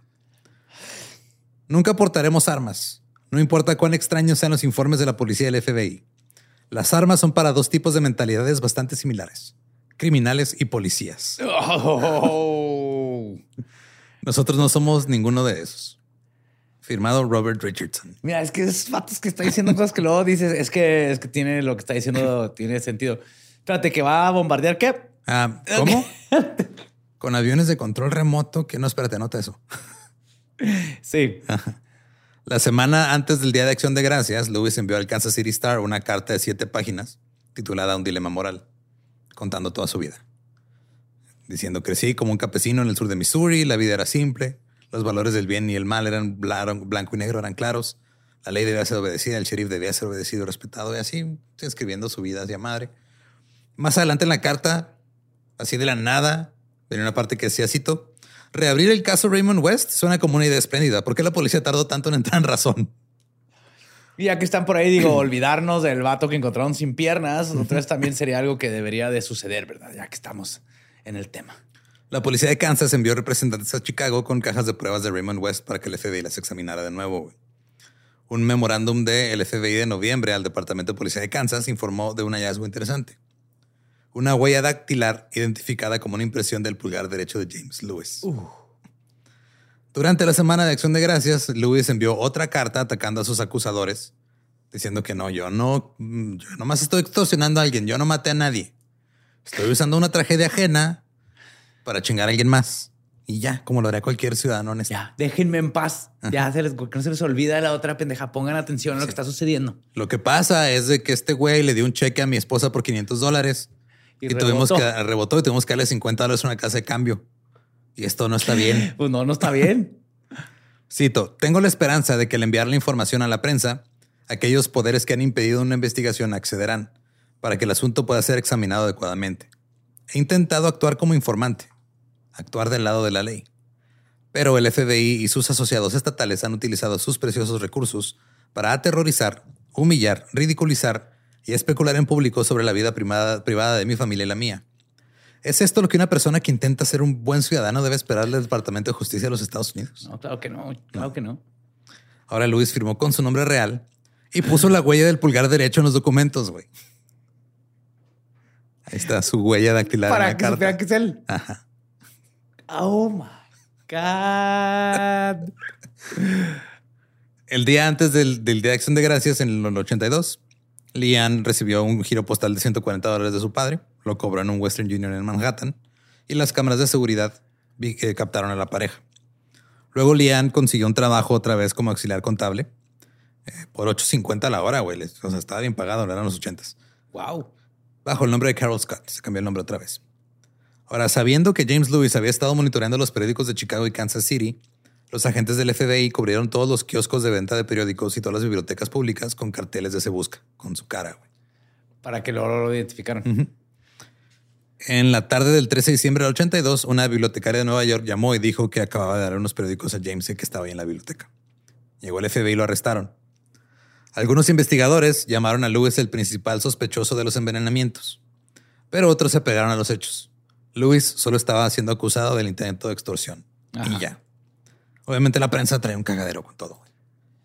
S6: Nunca portaremos armas, no importa cuán extraños sean los informes de la policía y del FBI. Las armas son para dos tipos de mentalidades bastante similares, criminales y policías.
S7: Oh.
S6: Nosotros no somos ninguno de esos. Firmado Robert Richardson.
S7: Mira, es que esos fatos que está diciendo cosas que luego dices, es que es que tiene lo que está diciendo, tiene sentido. Espérate, que va a bombardear qué?
S6: Ah, ¿Cómo? Con aviones de control remoto, que no, espérate, nota eso.
S7: Sí.
S6: La semana antes del Día de Acción de Gracias, Lewis envió al Kansas City Star una carta de siete páginas titulada Un dilema moral, contando toda su vida. Diciendo crecí como un campesino en el sur de Missouri, la vida era simple, los valores del bien y el mal eran blanco y negro, eran claros, la ley debía ser obedecida, el sheriff debía ser obedecido respetado, y así escribiendo su vida hacia madre. Más adelante en la carta, así de la nada, venía una parte que decía, cito, reabrir el caso Raymond West suena como una idea espléndida. ¿Por qué la policía tardó tanto en entrar en razón?
S7: Y ya que están por ahí, digo, olvidarnos del vato que encontraron sin piernas, vez también sería algo que debería de suceder, ¿verdad? Ya que estamos en el tema.
S6: La policía de Kansas envió representantes a Chicago con cajas de pruebas de Raymond West para que el FBI las examinara de nuevo. Un memorándum del FBI de noviembre al Departamento de Policía de Kansas informó de un hallazgo interesante una huella dactilar identificada como una impresión del pulgar derecho de James Lewis. Durante la semana de Acción de Gracias, Lewis envió otra carta atacando a sus acusadores, diciendo que no, yo no, yo nomás estoy extorsionando a alguien, yo no maté a nadie. Estoy usando una tragedia ajena para chingar a alguien más. Y ya, como lo haría cualquier ciudadano honesto.
S7: Ya, déjenme en paz. Ya se les, no se les olvida la otra pendeja. Pongan atención a lo que está sucediendo.
S6: Lo que pasa es de que este güey le dio un cheque a mi esposa por 500 dólares y, tuvimos que rebotó y tuvimos que darle 50 dólares a una casa de cambio. Y esto no está bien.
S7: pues no, no está bien.
S6: Cito, tengo la esperanza de que al enviar la información a la prensa, aquellos poderes que han impedido una investigación accederán para que el asunto pueda ser examinado adecuadamente. He intentado actuar como informante, actuar del lado de la ley. Pero el FBI y sus asociados estatales han utilizado sus preciosos recursos para aterrorizar, humillar, ridiculizar y especular en público sobre la vida privada de mi familia y la mía. ¿Es esto lo que una persona que intenta ser un buen ciudadano debe esperar del Departamento de Justicia de los Estados Unidos?
S7: No, claro que no, claro que no.
S6: Ahora Luis firmó con su nombre real y puso la huella del pulgar derecho en los documentos, güey. Ahí está su huella dactilar
S7: Para
S6: en la
S7: que
S6: carta.
S7: vea que es él.
S6: Ajá.
S7: Oh my God.
S6: El día antes del, del Día de Acción de Gracias, en el 82, Lian recibió un giro postal de 140 dólares de su padre, lo cobró en un Western Union en Manhattan y las cámaras de seguridad captaron a la pareja. Luego Lian consiguió un trabajo otra vez como auxiliar contable eh, por 8.50 a la hora, güey. O sea, estaba bien pagado, eran los 80
S7: Wow.
S6: Bajo el nombre de Carol Scott, se cambió el nombre otra vez. Ahora, sabiendo que James Lewis había estado monitoreando los periódicos de Chicago y Kansas City, los agentes del FBI cubrieron todos los kioscos de venta de periódicos y todas las bibliotecas públicas con carteles de Se Busca, con su cara. Güey.
S7: Para que lo, lo identificaran.
S6: En la tarde del 13 de diciembre del 82, una bibliotecaria de Nueva York llamó y dijo que acababa de dar unos periódicos a James y que estaba ahí en la biblioteca. Llegó el FBI y lo arrestaron. Algunos investigadores llamaron a Lewis el principal sospechoso de los envenenamientos, pero otros se pegaron a los hechos. Lewis solo estaba siendo acusado del intento de extorsión.
S7: Ajá.
S6: Y ya. Obviamente la prensa trae un cagadero con todo. güey.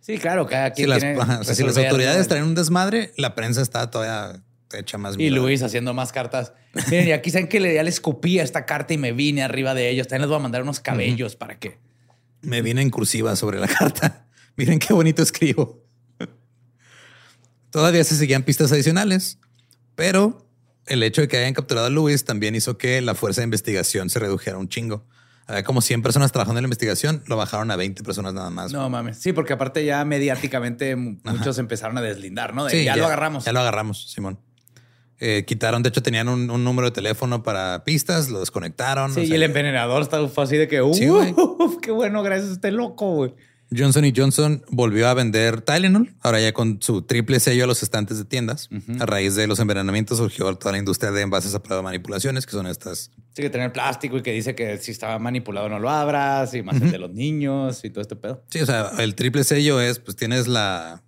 S7: Sí, claro, cada
S6: Si
S7: quien
S6: las,
S7: tiene
S6: ajá, o sea, si las autoridades traen un desmadre, la prensa está todavía hecha más
S7: Y. Luis haciendo más cartas. Miren, y aquí saben que le, ya le escupí a esta carta y me vine arriba de ellos. También les voy a mandar unos cabellos para que.
S6: Me viene en cursiva sobre la carta. Miren qué bonito escribo. Todavía se seguían pistas adicionales, pero el hecho de que hayan capturado a Luis también hizo que la fuerza de investigación se redujera un chingo. Había como 100 personas trabajando en la investigación, lo bajaron a 20 personas nada más.
S7: No mames. Sí, porque aparte ya mediáticamente mu- muchos empezaron a deslindar, ¿no? De,
S6: Sí,
S7: ya, lo agarramos.
S6: Ya lo agarramos, Simón. Eh, quitaron, de hecho, tenían un, un número de teléfono para pistas, lo desconectaron.
S7: Sí,
S6: o
S7: y el envenenador está fue así de que,
S6: Sí, güey.
S7: "Uf, qué bueno, gracias a este loco, güey.
S6: Johnson Johnson volvió a vender Tylenol, ahora ya con su triple sello a los estantes de tiendas. A raíz de los envenenamientos surgió toda la industria de envases a prueba de manipulaciones, que son estas
S7: Sí, que tener plástico y que dice que si estaba manipulado no lo abras y más el de los niños y todo este pedo.
S6: Sí, o sea, el triple sello es, pues tienes la,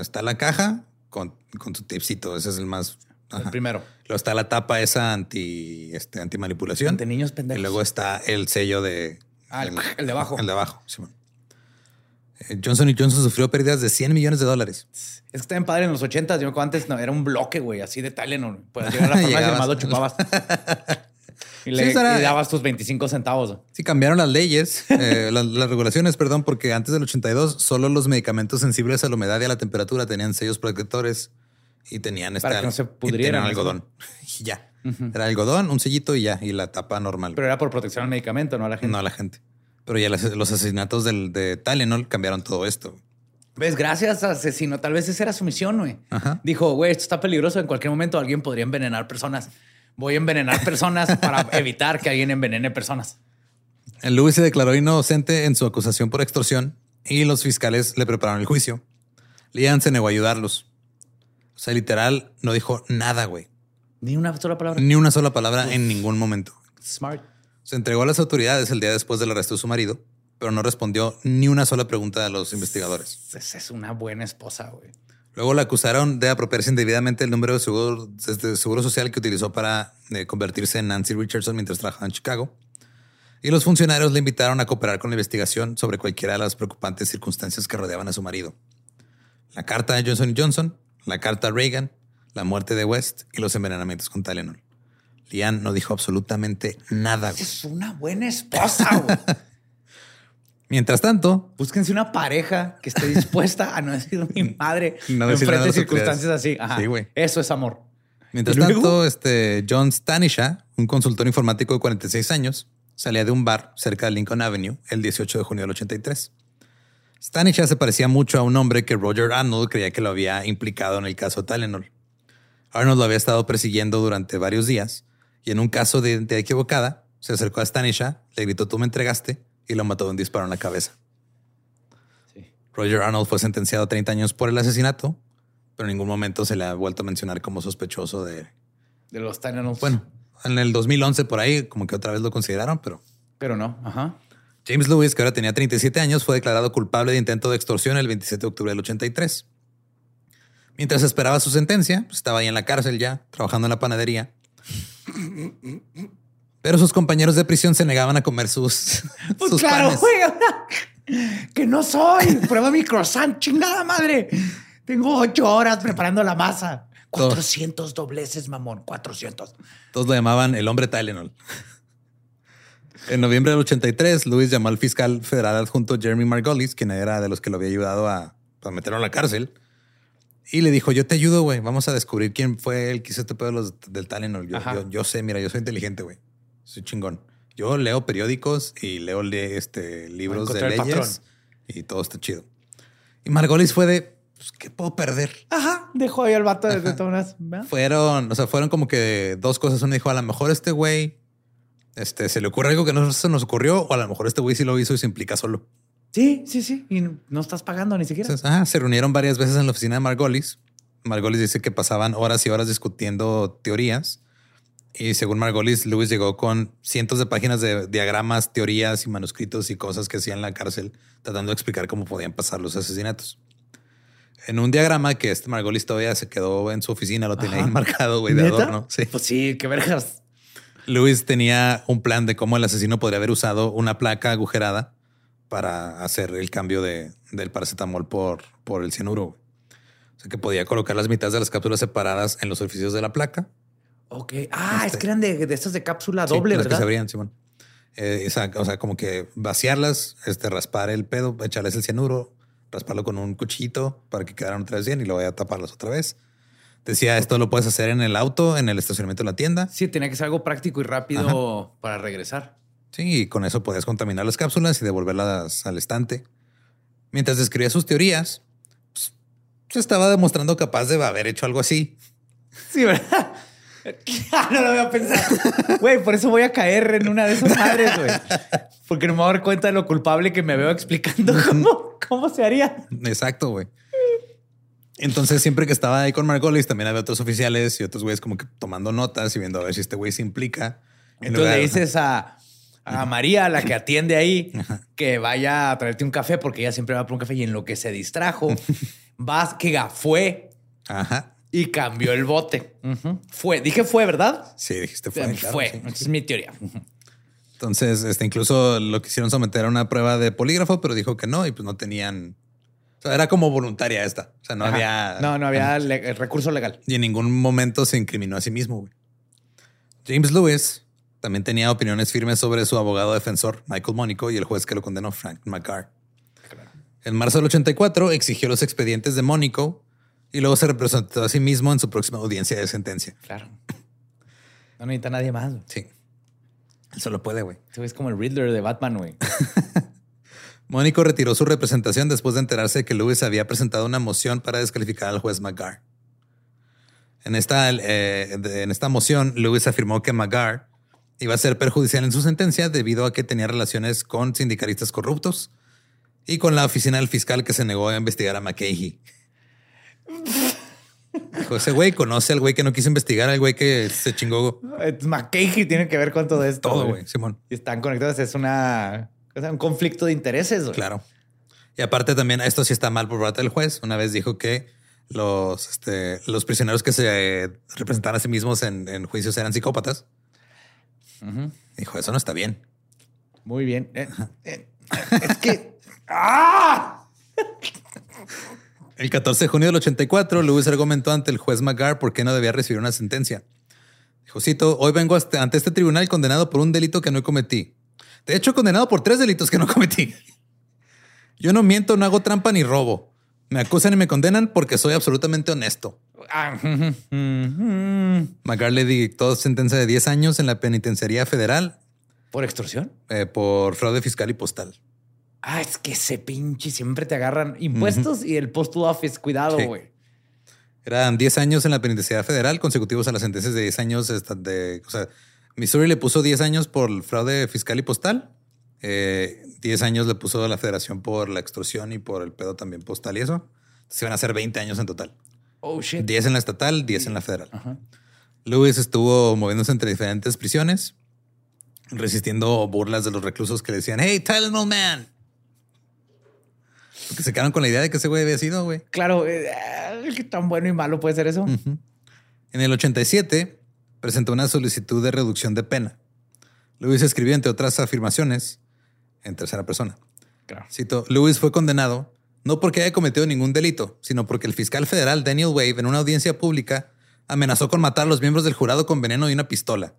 S6: está la caja con, con tu tipcito, ese es el más...
S7: El primero.
S6: Luego está la tapa esa anti, este, anti manipulación.
S7: Ante niños
S6: Y
S7: pendejos.
S6: luego está el sello de...
S7: Ah, el- el de abajo.
S6: El de abajo, Simón. Eh, Johnson Johnson sufrió pérdidas de 100 millones de dólares.
S7: Es que estaba en padre en los 80 Yo me acuerdo antes no, era un bloque, güey, así de Tylenol. Puedes llegar a la farmacia lo chupabas. y,
S6: Sí,
S7: le,
S6: era-
S7: y dabas tus 25 centavos.
S6: Sí, cambiaron las leyes, eh, las, las regulaciones, perdón, porque antes del 82 solo los medicamentos sensibles a la humedad y a la temperatura tenían sellos protectores y tenían este,
S7: Para que no se pudrieran,
S6: algodón. Y ya. Era algodón, un sellito y ya, y la tapa normal.
S7: Pero era por protección al medicamento, no a la gente.
S6: no a la gente. Pero ya los asesinatos del, de Tylenol cambiaron todo esto.
S7: ¿Ves? Gracias, asesino. Tal vez esa era su misión, güey. Dijo, güey, esto está peligroso. En cualquier momento alguien podría envenenar personas. Voy a envenenar personas para evitar que alguien envenene personas.
S6: El Lewis se declaró inocente en su acusación por extorsión y los fiscales le prepararon el juicio. Lian se negó a ayudarlos. O sea, literal, no dijo nada, güey.
S7: Ni una sola palabra.
S6: Ni una sola palabra en ningún momento.
S7: Smart.
S6: Se entregó a las autoridades el día después del arresto de su marido, pero no respondió ni una sola pregunta a los investigadores.
S7: Esa es una buena esposa, güey.
S6: Luego la acusaron de apropiarse indebidamente el número de seguro, de seguro social que utilizó para eh, convertirse en Nancy Richardson mientras trabajaba en Chicago. Y los funcionarios le invitaron a cooperar con la investigación sobre cualquiera de las preocupantes circunstancias que rodeaban a su marido. La carta de Johnson Johnson, la carta Reagan, la muerte de West y los envenenamientos con Tylenol. Lian no dijo absolutamente nada. güey.
S7: Es una buena esposa, güey.
S6: Mientras tanto,
S7: Búsquense una pareja que esté dispuesta a no decir mi madre
S6: No
S7: en frente de circunstancias así. Ajá.
S6: Sí, güey.
S7: Eso es amor.
S6: Mientras tanto, este John Stanisha, un consultor informático de 46 años, salía de un bar cerca de Lincoln Avenue el 18 de junio del 83. Stanisha se parecía mucho a un hombre que Roger Arnold creía que lo había implicado en el caso Tylenol. Arnold lo había estado persiguiendo durante varios días y en un caso de identidad equivocada se acercó a Stanisha, le gritó tú me entregaste y lo mató de un disparo en la cabeza.
S7: Sí.
S6: Roger Arnold fue sentenciado a 30 años por el asesinato, pero en ningún momento se le ha vuelto a mencionar como sospechoso de,
S7: De los Tylenol.
S6: bueno, en el 2011 por ahí como que otra vez lo consideraron, pero
S7: Pero no. Ajá.
S6: James Lewis, que ahora tenía 37 años, fue declarado culpable de intento de extorsión el 27 de octubre del 83. Mientras esperaba su sentencia, pues, estaba ahí en la cárcel ya, trabajando en la panadería. Pero sus compañeros de prisión se negaban a comer sus,
S7: Pues
S6: sus
S7: claro,
S6: panes.
S7: güey. Que no soy. Prueba mi croissant, chingada madre. Tengo ocho horas preparando la masa.
S6: Todo.
S7: 400 dobleces, mamón. 400.
S6: Todos lo llamaban el hombre Tylenol. En noviembre del 83, Lewis llamó al fiscal federal adjunto Jeremy Margolis, quien era de los que lo había ayudado a, a meterlo a la cárcel, y le dijo, yo te ayudo, güey, vamos a descubrir quién fue el que hizo este pedo de los- del Tylenol. Yo, yo, yo sé, mira, yo soy inteligente, güey. Soy chingón. Yo leo periódicos y leo le- este, libros de leyes
S7: patrón.
S6: y todo está chido. Y Margolis fue de, pues, ¿qué puedo perder?
S7: Ajá. Dejó ahí al vato de todas.
S6: Fueron, o sea, fueron como que dos cosas. Uno dijo, a lo mejor este güey este, se le ocurre algo que no se nos ocurrió, o a lo mejor este güey sí lo hizo y se implica solo.
S7: Sí, sí, sí. Y no estás pagando ni siquiera.
S6: Entonces, se reunieron varias veces en la oficina de Margolis. Margolis dice que pasaban horas y horas discutiendo teorías. Y según Margolis, Lewis llegó con cientos de páginas de diagramas, teorías y manuscritos y cosas que hacía en la cárcel, tratando de explicar cómo podían pasar los asesinatos. En un diagrama que este Margolis todavía se quedó en su oficina, lo tenía
S7: Ajá.
S6: ahí marcado, güey, de
S7: ¿Neta?
S6: adorno. Sí.
S7: Pues sí, qué vergas.
S6: Lewis tenía un plan de cómo el asesino podría haber usado una placa agujerada para hacer el cambio de, del paracetamol por, por el cianuro. O sea que podía colocar las mitades de las cápsulas separadas en los orificios de la placa.
S7: Ok. Ah,
S6: Este-
S7: es que eran de, de estas de cápsula
S6: Sí,
S7: doble,
S6: las que
S7: ¿verdad?
S6: se abrían, Simón. Eh, esa- o sea, como que vaciarlas, este, raspar el pedo, echarles el cianuro, rasparlo con un cuchillito para que quedaran otra vez bien y luego ya taparlas otra vez. Decía, esto lo puedes hacer en el auto, en el estacionamiento de la tienda.
S7: Sí, tenía que ser algo práctico y rápido para regresar.
S6: Sí, y con eso podías contaminar las cápsulas y devolverlas al estante. Mientras describía sus teorías, pues, se estaba demostrando capaz de haber hecho algo así.
S7: Sí, ¿verdad? no lo había pensado. Güey, por eso voy a caer en una de esas madres, güey. Porque no me voy a dar cuenta de lo culpable que me veo explicando cómo, cómo se haría.
S6: Exacto, güey. Entonces, siempre que estaba ahí con Margolis, también había otros oficiales y otros güeyes como que tomando notas y viendo a ver si este güey se implica. En
S7: Entonces
S6: lugar-
S7: le dices a, a María, la que atiende ahí, que vaya a traerte un café porque ella siempre va por un café y en lo que se distrajo, vas que fue
S6: Ajá.
S7: y cambió el bote. Fue, dije fue, ¿verdad?
S6: Sí, dijiste fue.
S7: Fue.
S6: sí.
S7: Esa es mi teoría.
S6: Entonces, este, incluso lo quisieron someter a una prueba de polígrafo, pero dijo que no y pues no tenían. O sea, era como voluntaria esta. O sea, no
S7: Ajá.
S6: había.
S7: No, no había le- el recurso legal.
S6: Y en ningún momento se incriminó a sí mismo. güey. James Lewis también tenía opiniones firmes sobre su abogado defensor, Michael Mónico, y el juez que lo condenó, Frank McGar. En marzo del 84 exigió los expedientes de Mónico y luego se representó a sí mismo en su próxima audiencia de sentencia.
S7: Claro. No necesita nadie más.
S6: Sí. Eso lo puede, güey.
S7: Es como el Riddler de Batman, güey.
S6: Mónico retiró su representación después de enterarse de que Lewis había presentado una moción para descalificar al juez McGar. En esta, eh, en esta moción, Lewis afirmó que McGar iba a ser perjudicial en su sentencia debido a que tenía relaciones con sindicalistas corruptos y con la oficina del fiscal que se negó a investigar a. Dijo, ese güey conoce al güey que no quiso investigar, al güey que se chingó
S7: McCahey tiene que ver con todo esto.
S6: todo, güey, Simón.
S7: Y están conectados. Es una, un conflicto de intereses. güey.
S6: Claro. Y aparte también esto sí está mal por parte del juez. Una vez dijo que los, este, los prisioneros que se representaban a sí mismos en, en juicios eran psicópatas.
S7: Ujú.
S6: Dijo, eso no está bien.
S7: Muy bien. Eh, eh, es que. ¡Ah!
S6: El 14 de junio del 84, Lewis argumentó ante el juez McGar por qué no debía recibir una sentencia. Dijo, cito, hoy vengo ante este tribunal condenado por un delito que no cometí. De hecho, condenado por tres delitos que no cometí. Yo no miento, no hago trampa ni robo. Me acusan y me condenan porque soy absolutamente honesto.
S7: Ah.
S6: McGar le dictó sentencia de 10 años en la penitenciaría federal
S7: ¿Por extorsión?
S6: eh, por fraude fiscal y postal.
S7: Ah, es que ese pinche siempre te agarran impuestos y el post office. Cuidado,
S6: Sí.
S7: güey.
S6: Eran 10 años en la penitenciaría federal consecutivos a las sentencias de 10 años. De, o sea, Missouri le puso 10 años por fraude fiscal y postal. Eh, 10 años le puso a la federación por la extorsión y por el pedo también postal y eso. Se van a hacer 20 años en total.
S7: Oh, shit.
S6: 10 en la estatal, 10 en la federal.
S7: Ajá.
S6: Lewis estuvo moviéndose entre diferentes prisiones, resistiendo burlas de los reclusos que le decían, hey, Tylenol Man. Porque se quedaron con la idea de que ese güey había sido, güey.
S7: Claro, eh, ah, qué tan bueno y malo puede ser eso.
S6: En el 87 presentó una solicitud de reducción de pena. Lewis escribió, entre otras afirmaciones, en tercera persona.
S7: Claro.
S6: Cito, Lewis fue condenado no porque haya cometido ningún delito, sino porque el fiscal federal Daniel Wave en una audiencia pública amenazó con matar a los miembros del jurado con veneno y una pistola.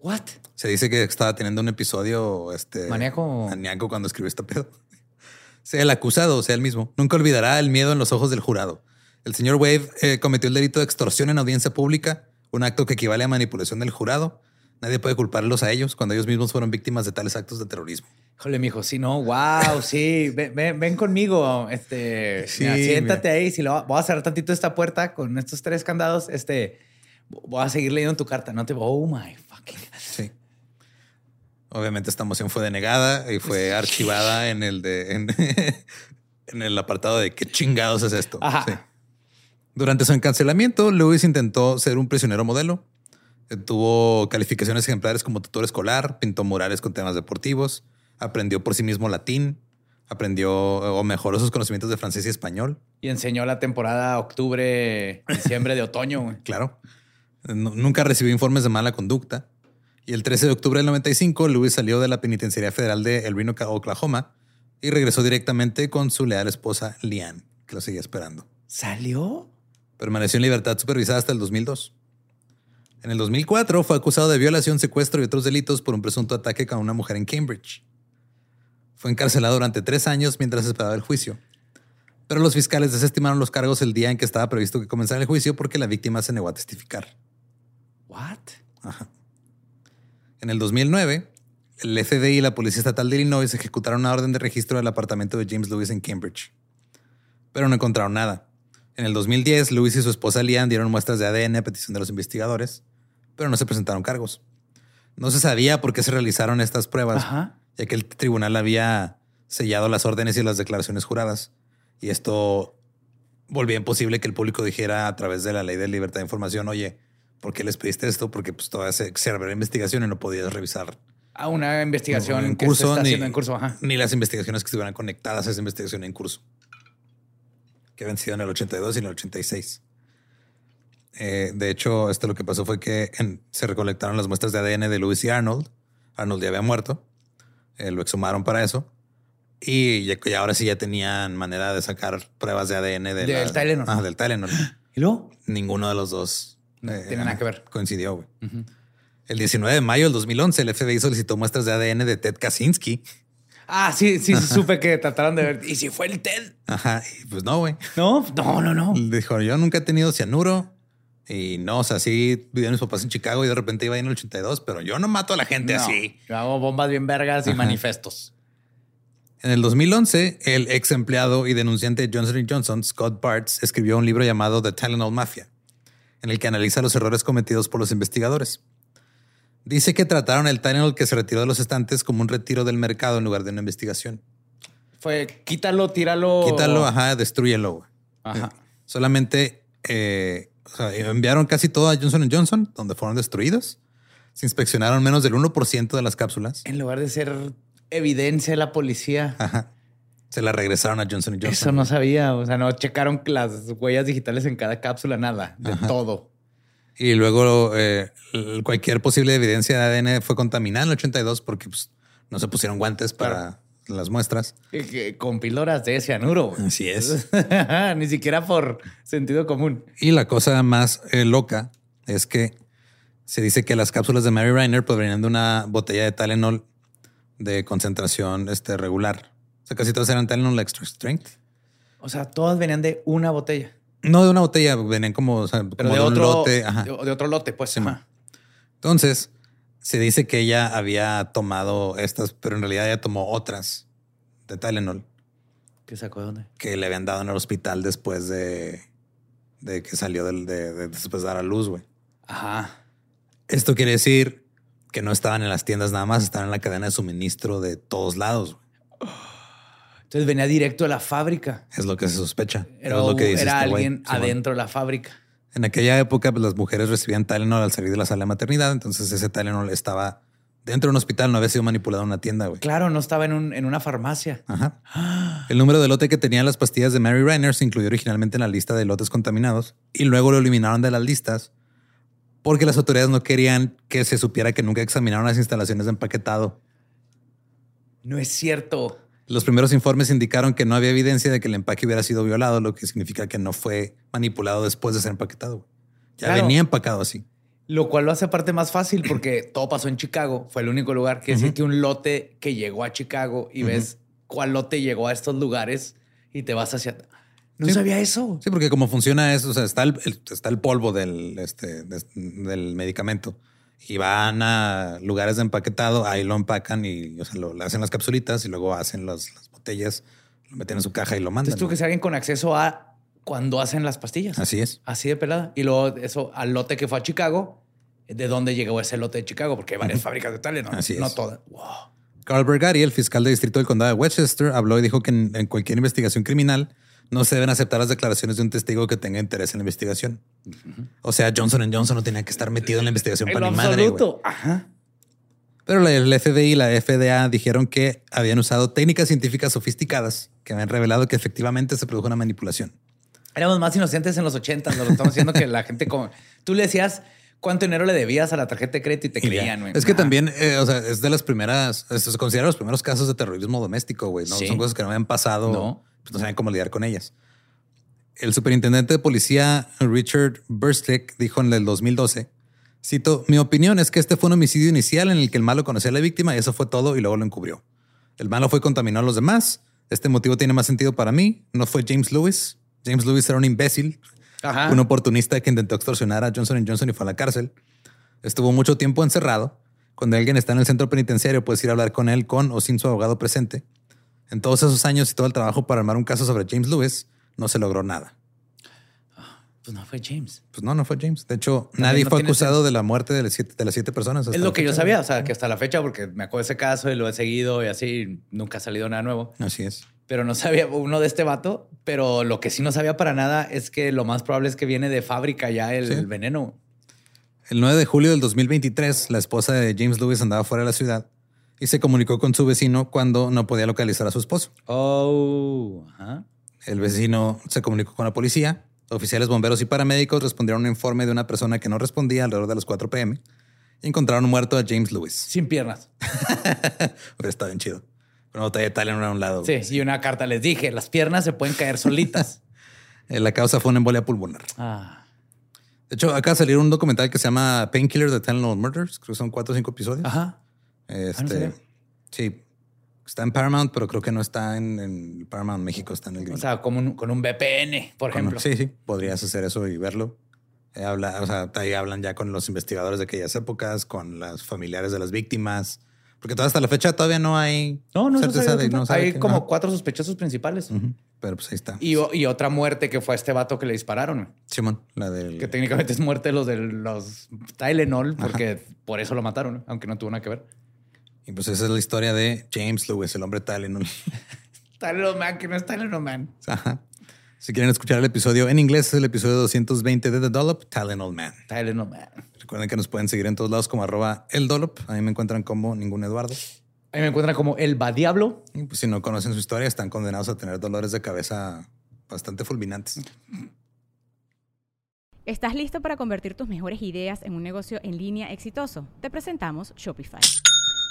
S7: What?
S6: Se dice que estaba teniendo un episodio este,
S7: Maníaco.
S6: maníaco cuando escribió este pedo. Sea el acusado o sea el mismo, nunca olvidará el miedo en los ojos del jurado. El señor Wave eh, cometió el delito de extorsión en audiencia pública, un acto que equivale a manipulación del jurado. Nadie puede culparlos a ellos cuando ellos mismos fueron víctimas de tales actos de terrorismo.
S7: Híjole, mijo, sí, no, wow, sí, ven, ven- ven conmigo, este,
S6: Sí,
S7: mira, siéntate ahí, si lo voy a cerrar tantito esta puerta con estos tres candados, este, voy a seguir leyendo tu carta, no te, oh my fucking,
S6: Sí. Obviamente esta moción fue denegada y fue archivada en el de en, en el apartado de qué chingados es esto.
S7: Ajá.
S6: Sí. Durante su encarcelamiento, Lewis intentó ser un prisionero modelo. Eh, Tuvo calificaciones ejemplares como tutor escolar, pintó murales con temas deportivos, aprendió por sí mismo latín, aprendió o mejoró sus conocimientos de francés y español.
S7: y enseñó la temporada octubre, diciembre de otoño, güey.
S6: Claro. Nu- Nunca recibió informes de mala conducta. Y el 13 de octubre del 95, Lewis salió de la penitenciaría federal de El Reno, Oklahoma, y regresó directamente con su leal esposa, Leanne, que lo seguía esperando.
S7: ¿Salió?
S6: Permaneció en libertad supervisada hasta el 2002. En el 2004 fue acusado de violación, secuestro y otros delitos por un presunto ataque con una mujer en Cambridge. Fue encarcelado durante tres años mientras esperaba el juicio. Pero los fiscales desestimaron los cargos el día en que estaba previsto que comenzara el juicio porque la víctima se negó a testificar.
S7: What?
S6: En el 2009, el FBI y la Policía Estatal de Illinois ejecutaron una orden de registro del apartamento de James Lewis en Cambridge. Pero no encontraron nada. En el 2010, Lewis y su esposa Lian dieron muestras de ADN a petición de los investigadores, pero no se presentaron cargos. No se sabía por qué se realizaron estas pruebas,
S7: Ajá.
S6: ya que el tribunal había sellado las órdenes y las declaraciones juradas. Y esto volvía imposible que el público dijera a través de la ley de libertad de información, oye, ¿por qué les pediste esto? Porque pues todavía se, se abrió la investigación y no podías revisar
S7: A una investigación
S6: en
S7: que
S6: curso,
S7: se está
S6: ni,
S7: haciendo en curso. Ajá.
S6: ni las investigaciones que estuvieran conectadas a esa investigación en curso, que habían sido en el 82 y en el 86. Eh, de hecho, esto lo que pasó fue que en- se recolectaron las muestras de ADN de Lewis y Arnold. Arnold ya había muerto. Eh, lo exhumaron para eso. Y ya, ya ahora sí ya tenían manera de sacar pruebas de ADN de
S7: Del Tylenol.
S6: Ah, del Tylenol.
S7: ¿Y luego?
S6: Ninguno de los dos
S7: No
S6: eh,
S7: tiene nada que ver.
S6: Coincidió. güey. El 19 de mayo del 2011, el FBI solicitó muestras de ADN de Ted Kaczynski.
S7: Ah, sí, sí, sí, supe que trataron de ver. ¿Y si fue el TED?
S6: Ajá. Y pues no, güey.
S7: No, no, no, no.
S6: Dijo, yo nunca he tenido cianuro. Y no, o sea, sí vivían mis papás en Chicago y de repente iba en el 82, pero yo no mato a la gente
S7: No,
S6: así.
S7: Yo hago bombas bien vergas y
S6: Ajá.
S7: manifestos.
S6: En el 2011, el ex empleado y denunciante Johnson Johnson, Scott Bartz, escribió un libro llamado The Tylenol Mafia, en el que analiza los errores cometidos por los investigadores. Dice que trataron el Tylenol que se retiró de los estantes como un retiro del mercado en lugar de una investigación.
S7: Fue quítalo, tíralo.
S6: Quítalo, ajá, destruyelo.
S7: Ajá.
S6: Solamente eh, o sea, enviaron casi todo a Johnson Johnson, donde fueron destruidos. Se inspeccionaron menos del 1% de las cápsulas.
S7: En lugar de ser evidencia de la policía.
S6: Ajá. Se la regresaron a Johnson Johnson.
S7: Eso no sabía. O sea, no checaron las huellas digitales en cada cápsula, nada, de todo.
S6: Y luego eh, cualquier posible evidencia de ADN fue contaminada en el 82 porque pues, no se pusieron guantes para las muestras.
S7: Con píldoras de cianuro. güey.
S6: Así es.
S7: Ni siquiera por sentido común.
S6: Y la cosa más eh, loca es que se dice que las cápsulas de Mary Reiner provenían de una botella de Tylenol de concentración este, regular. O sea, casi todas eran Tylenol Extra Strength.
S7: O sea, todas venían de una botella.
S6: No de una botella, venían como, o sea,
S7: Pero
S6: como
S7: de,
S6: un
S7: otro
S6: lote. Ajá.
S7: De, otro lote, pues.
S6: Sí. Entonces, se dice que ella había tomado estas, pero en realidad ella tomó otras de Tylenol
S7: ¿Qué sacó de dónde?
S6: que le habían dado en el hospital después de, de que salió del, de, de- después de dar a luz, güey.
S7: Ajá.
S6: Esto quiere decir que no estaban en las tiendas nada más, estaban en la cadena de suministro de todos lados. güey.
S7: Entonces venía directo de la fábrica.
S6: Es lo que se sospecha.
S7: Era,
S6: es lo que dice
S7: era
S6: este
S7: alguien adentro de la fábrica.
S6: En aquella época, pues, las mujeres recibían Tylenol al salir de la sala de maternidad. Entonces, ese Tylenol estaba dentro de un hospital, no había sido manipulado en una tienda, güey.
S7: Claro, no estaba en, un- en una farmacia.
S6: Ajá. El número de lote que tenían las pastillas de Mary Reiner se incluyó originalmente en la lista de lotes contaminados y luego lo eliminaron de las listas porque las autoridades no querían que se supiera que nunca examinaron las instalaciones de empaquetado.
S7: No es cierto.
S6: Los primeros informes indicaron que no había evidencia de que el empaque hubiera sido violado, lo que significa que no fue manipulado después de ser empaquetado. Ya
S7: Claro.
S6: venía empacado así.
S7: Lo cual lo hace parte más fácil porque todo pasó en Chicago. Fue el único lugar que decir que un lote que llegó a Chicago y ves cuál lote llegó a estos lugares y te vas hacia. No
S6: Sí.
S7: sabía eso.
S6: Sí, porque como funciona eso, o sea, está el, el- está el polvo del, este, del medicamento y van a lugares de empaquetado, ahí lo empacan y o sea, lo, le hacen las capsulitas y luego hacen las, las botellas, lo meten en su caja y lo mandan.
S7: Entonces tú que sea alguien con acceso a cuando hacen las pastillas.
S6: Así es.
S7: Así de pelada. Y luego eso al lote que fue a Chicago. ¿De dónde llegó ese lote de Chicago? Porque hay varias fábricas de tal, ¿no?
S6: Así
S7: No
S6: es.
S7: todas. Wow.
S6: Carl Bergari, el fiscal de distrito del condado de Westchester, habló y dijo que en, en cualquier investigación criminal no se deben aceptar las declaraciones de un testigo que tenga interés en la investigación. O sea, Johnson Johnson no tenía que estar metido en la investigación
S7: En
S6: para ni madre.
S7: Ajá.
S6: Pero la- el FBI y la FDA dijeron que habían usado técnicas científicas sofisticadas que habían revelado que efectivamente se produjo una manipulación.
S7: Éramos más inocentes en los 80, nos lo estamos diciendo que la gente como tú le decías cuánto dinero le debías a la tarjeta de crédito y te creían, güey.
S6: Es que también, eh, o sea, es de las primeras, se considera los primeros casos de terrorismo doméstico, güey. ¿no?
S7: Sí.
S6: Son cosas que no habían pasado,
S7: No.
S6: Pues no sabían cómo lidiar con ellas. El superintendente de policía Richard Burstick dijo en el 2012, cito, mi opinión es que este fue un homicidio inicial en el que el malo conocía a la víctima y eso fue todo y luego lo encubrió. El malo fue contaminó a los demás. Este motivo tiene más sentido para mí. No fue James Lewis. James Lewis era un imbécil,
S7: Ajá.
S6: un oportunista que intentó extorsionar a Johnson Johnson y fue a la cárcel. Estuvo mucho tiempo encerrado. Cuando alguien está en el centro penitenciario, puedes ir a hablar con él, con o sin su abogado presente. En todos esos años y todo el trabajo para armar un caso sobre James Lewis, no se logró nada.
S7: Pues no fue James.
S6: Pues no, no fue James. De hecho,
S7: También
S6: nadie
S7: no
S6: fue acusado de la muerte de las siete, de las siete personas.
S7: Es lo que yo sabía, o sea, que hasta la fecha, porque me acuerdo de ese caso y lo he seguido y así, nunca ha salido nada nuevo.
S6: Así es.
S7: Pero no sabía uno de este vato, pero lo que sí no sabía para nada es que lo más probable es que viene de fábrica ya el
S6: Sí.
S7: veneno.
S6: El 9 de julio del 2023, la esposa de James Lewis andaba fuera de la ciudad y se comunicó con su vecino cuando no podía localizar a su esposo.
S7: Oh, ajá.
S6: El vecino se comunicó con la policía. Oficiales, bomberos y paramédicos respondieron a un informe de una persona que no respondía alrededor de las 4 pm y encontraron muerto a James Lewis.
S7: Sin piernas.
S6: Pero está bien chido. Una botella de Tylenol a un lado.
S7: Sí, y una carta les dije, las piernas se pueden caer solitas.
S6: Eh, La causa fue una embolia pulmonar.
S7: ah,
S6: De hecho, acaba de salir un documental que se llama Painkiller The Tylenol Murders. Creo que son cuatro o cinco episodios.
S7: ajá.
S6: Este,
S7: Ah,
S6: sí. Está en Paramount, pero creo que no está en, en Paramount México, está en el gringo.
S7: O sea, como un- con un VPN, por
S6: Con-
S7: ejemplo.
S6: Sí, sí, podrías hacer eso y verlo. Eh, habla, o sea, ahí hablan ya con los investigadores de aquellas épocas, con las familiares de las víctimas, porque todavía hasta la fecha todavía no hay
S7: No, no
S6: certeza de- no
S7: Hay
S6: que-
S7: como cuatro sospechosos principales.
S6: Pero pues ahí está.
S7: y otra muerte que fue a este vato que le dispararon.
S6: Simón, la del
S7: Que técnicamente es muerte de los de los Tylenol, porque por eso lo mataron, aunque no tuvo nada que ver.
S6: Y pues esa es la historia de James Lewis, el hombre Tylenol.
S7: Tylenol Man, que no es Tylenol Man.
S6: Ajá. Si quieren escuchar el episodio en inglés, es el episodio 220 de The Dollop, Tylenol Man.
S7: Tylenol Man.
S6: Recuerden que nos pueden seguir en todos lados como arroba el Dollop. A mí me encuentran como ningún Eduardo.
S7: Ahí me encuentran como el Badiablo.
S6: Y pues si no conocen su historia, están condenados a tener dolores de cabeza bastante fulminantes.
S8: ¿Estás listo para convertir tus mejores ideas en un negocio en línea exitoso? Te presentamos Shopify.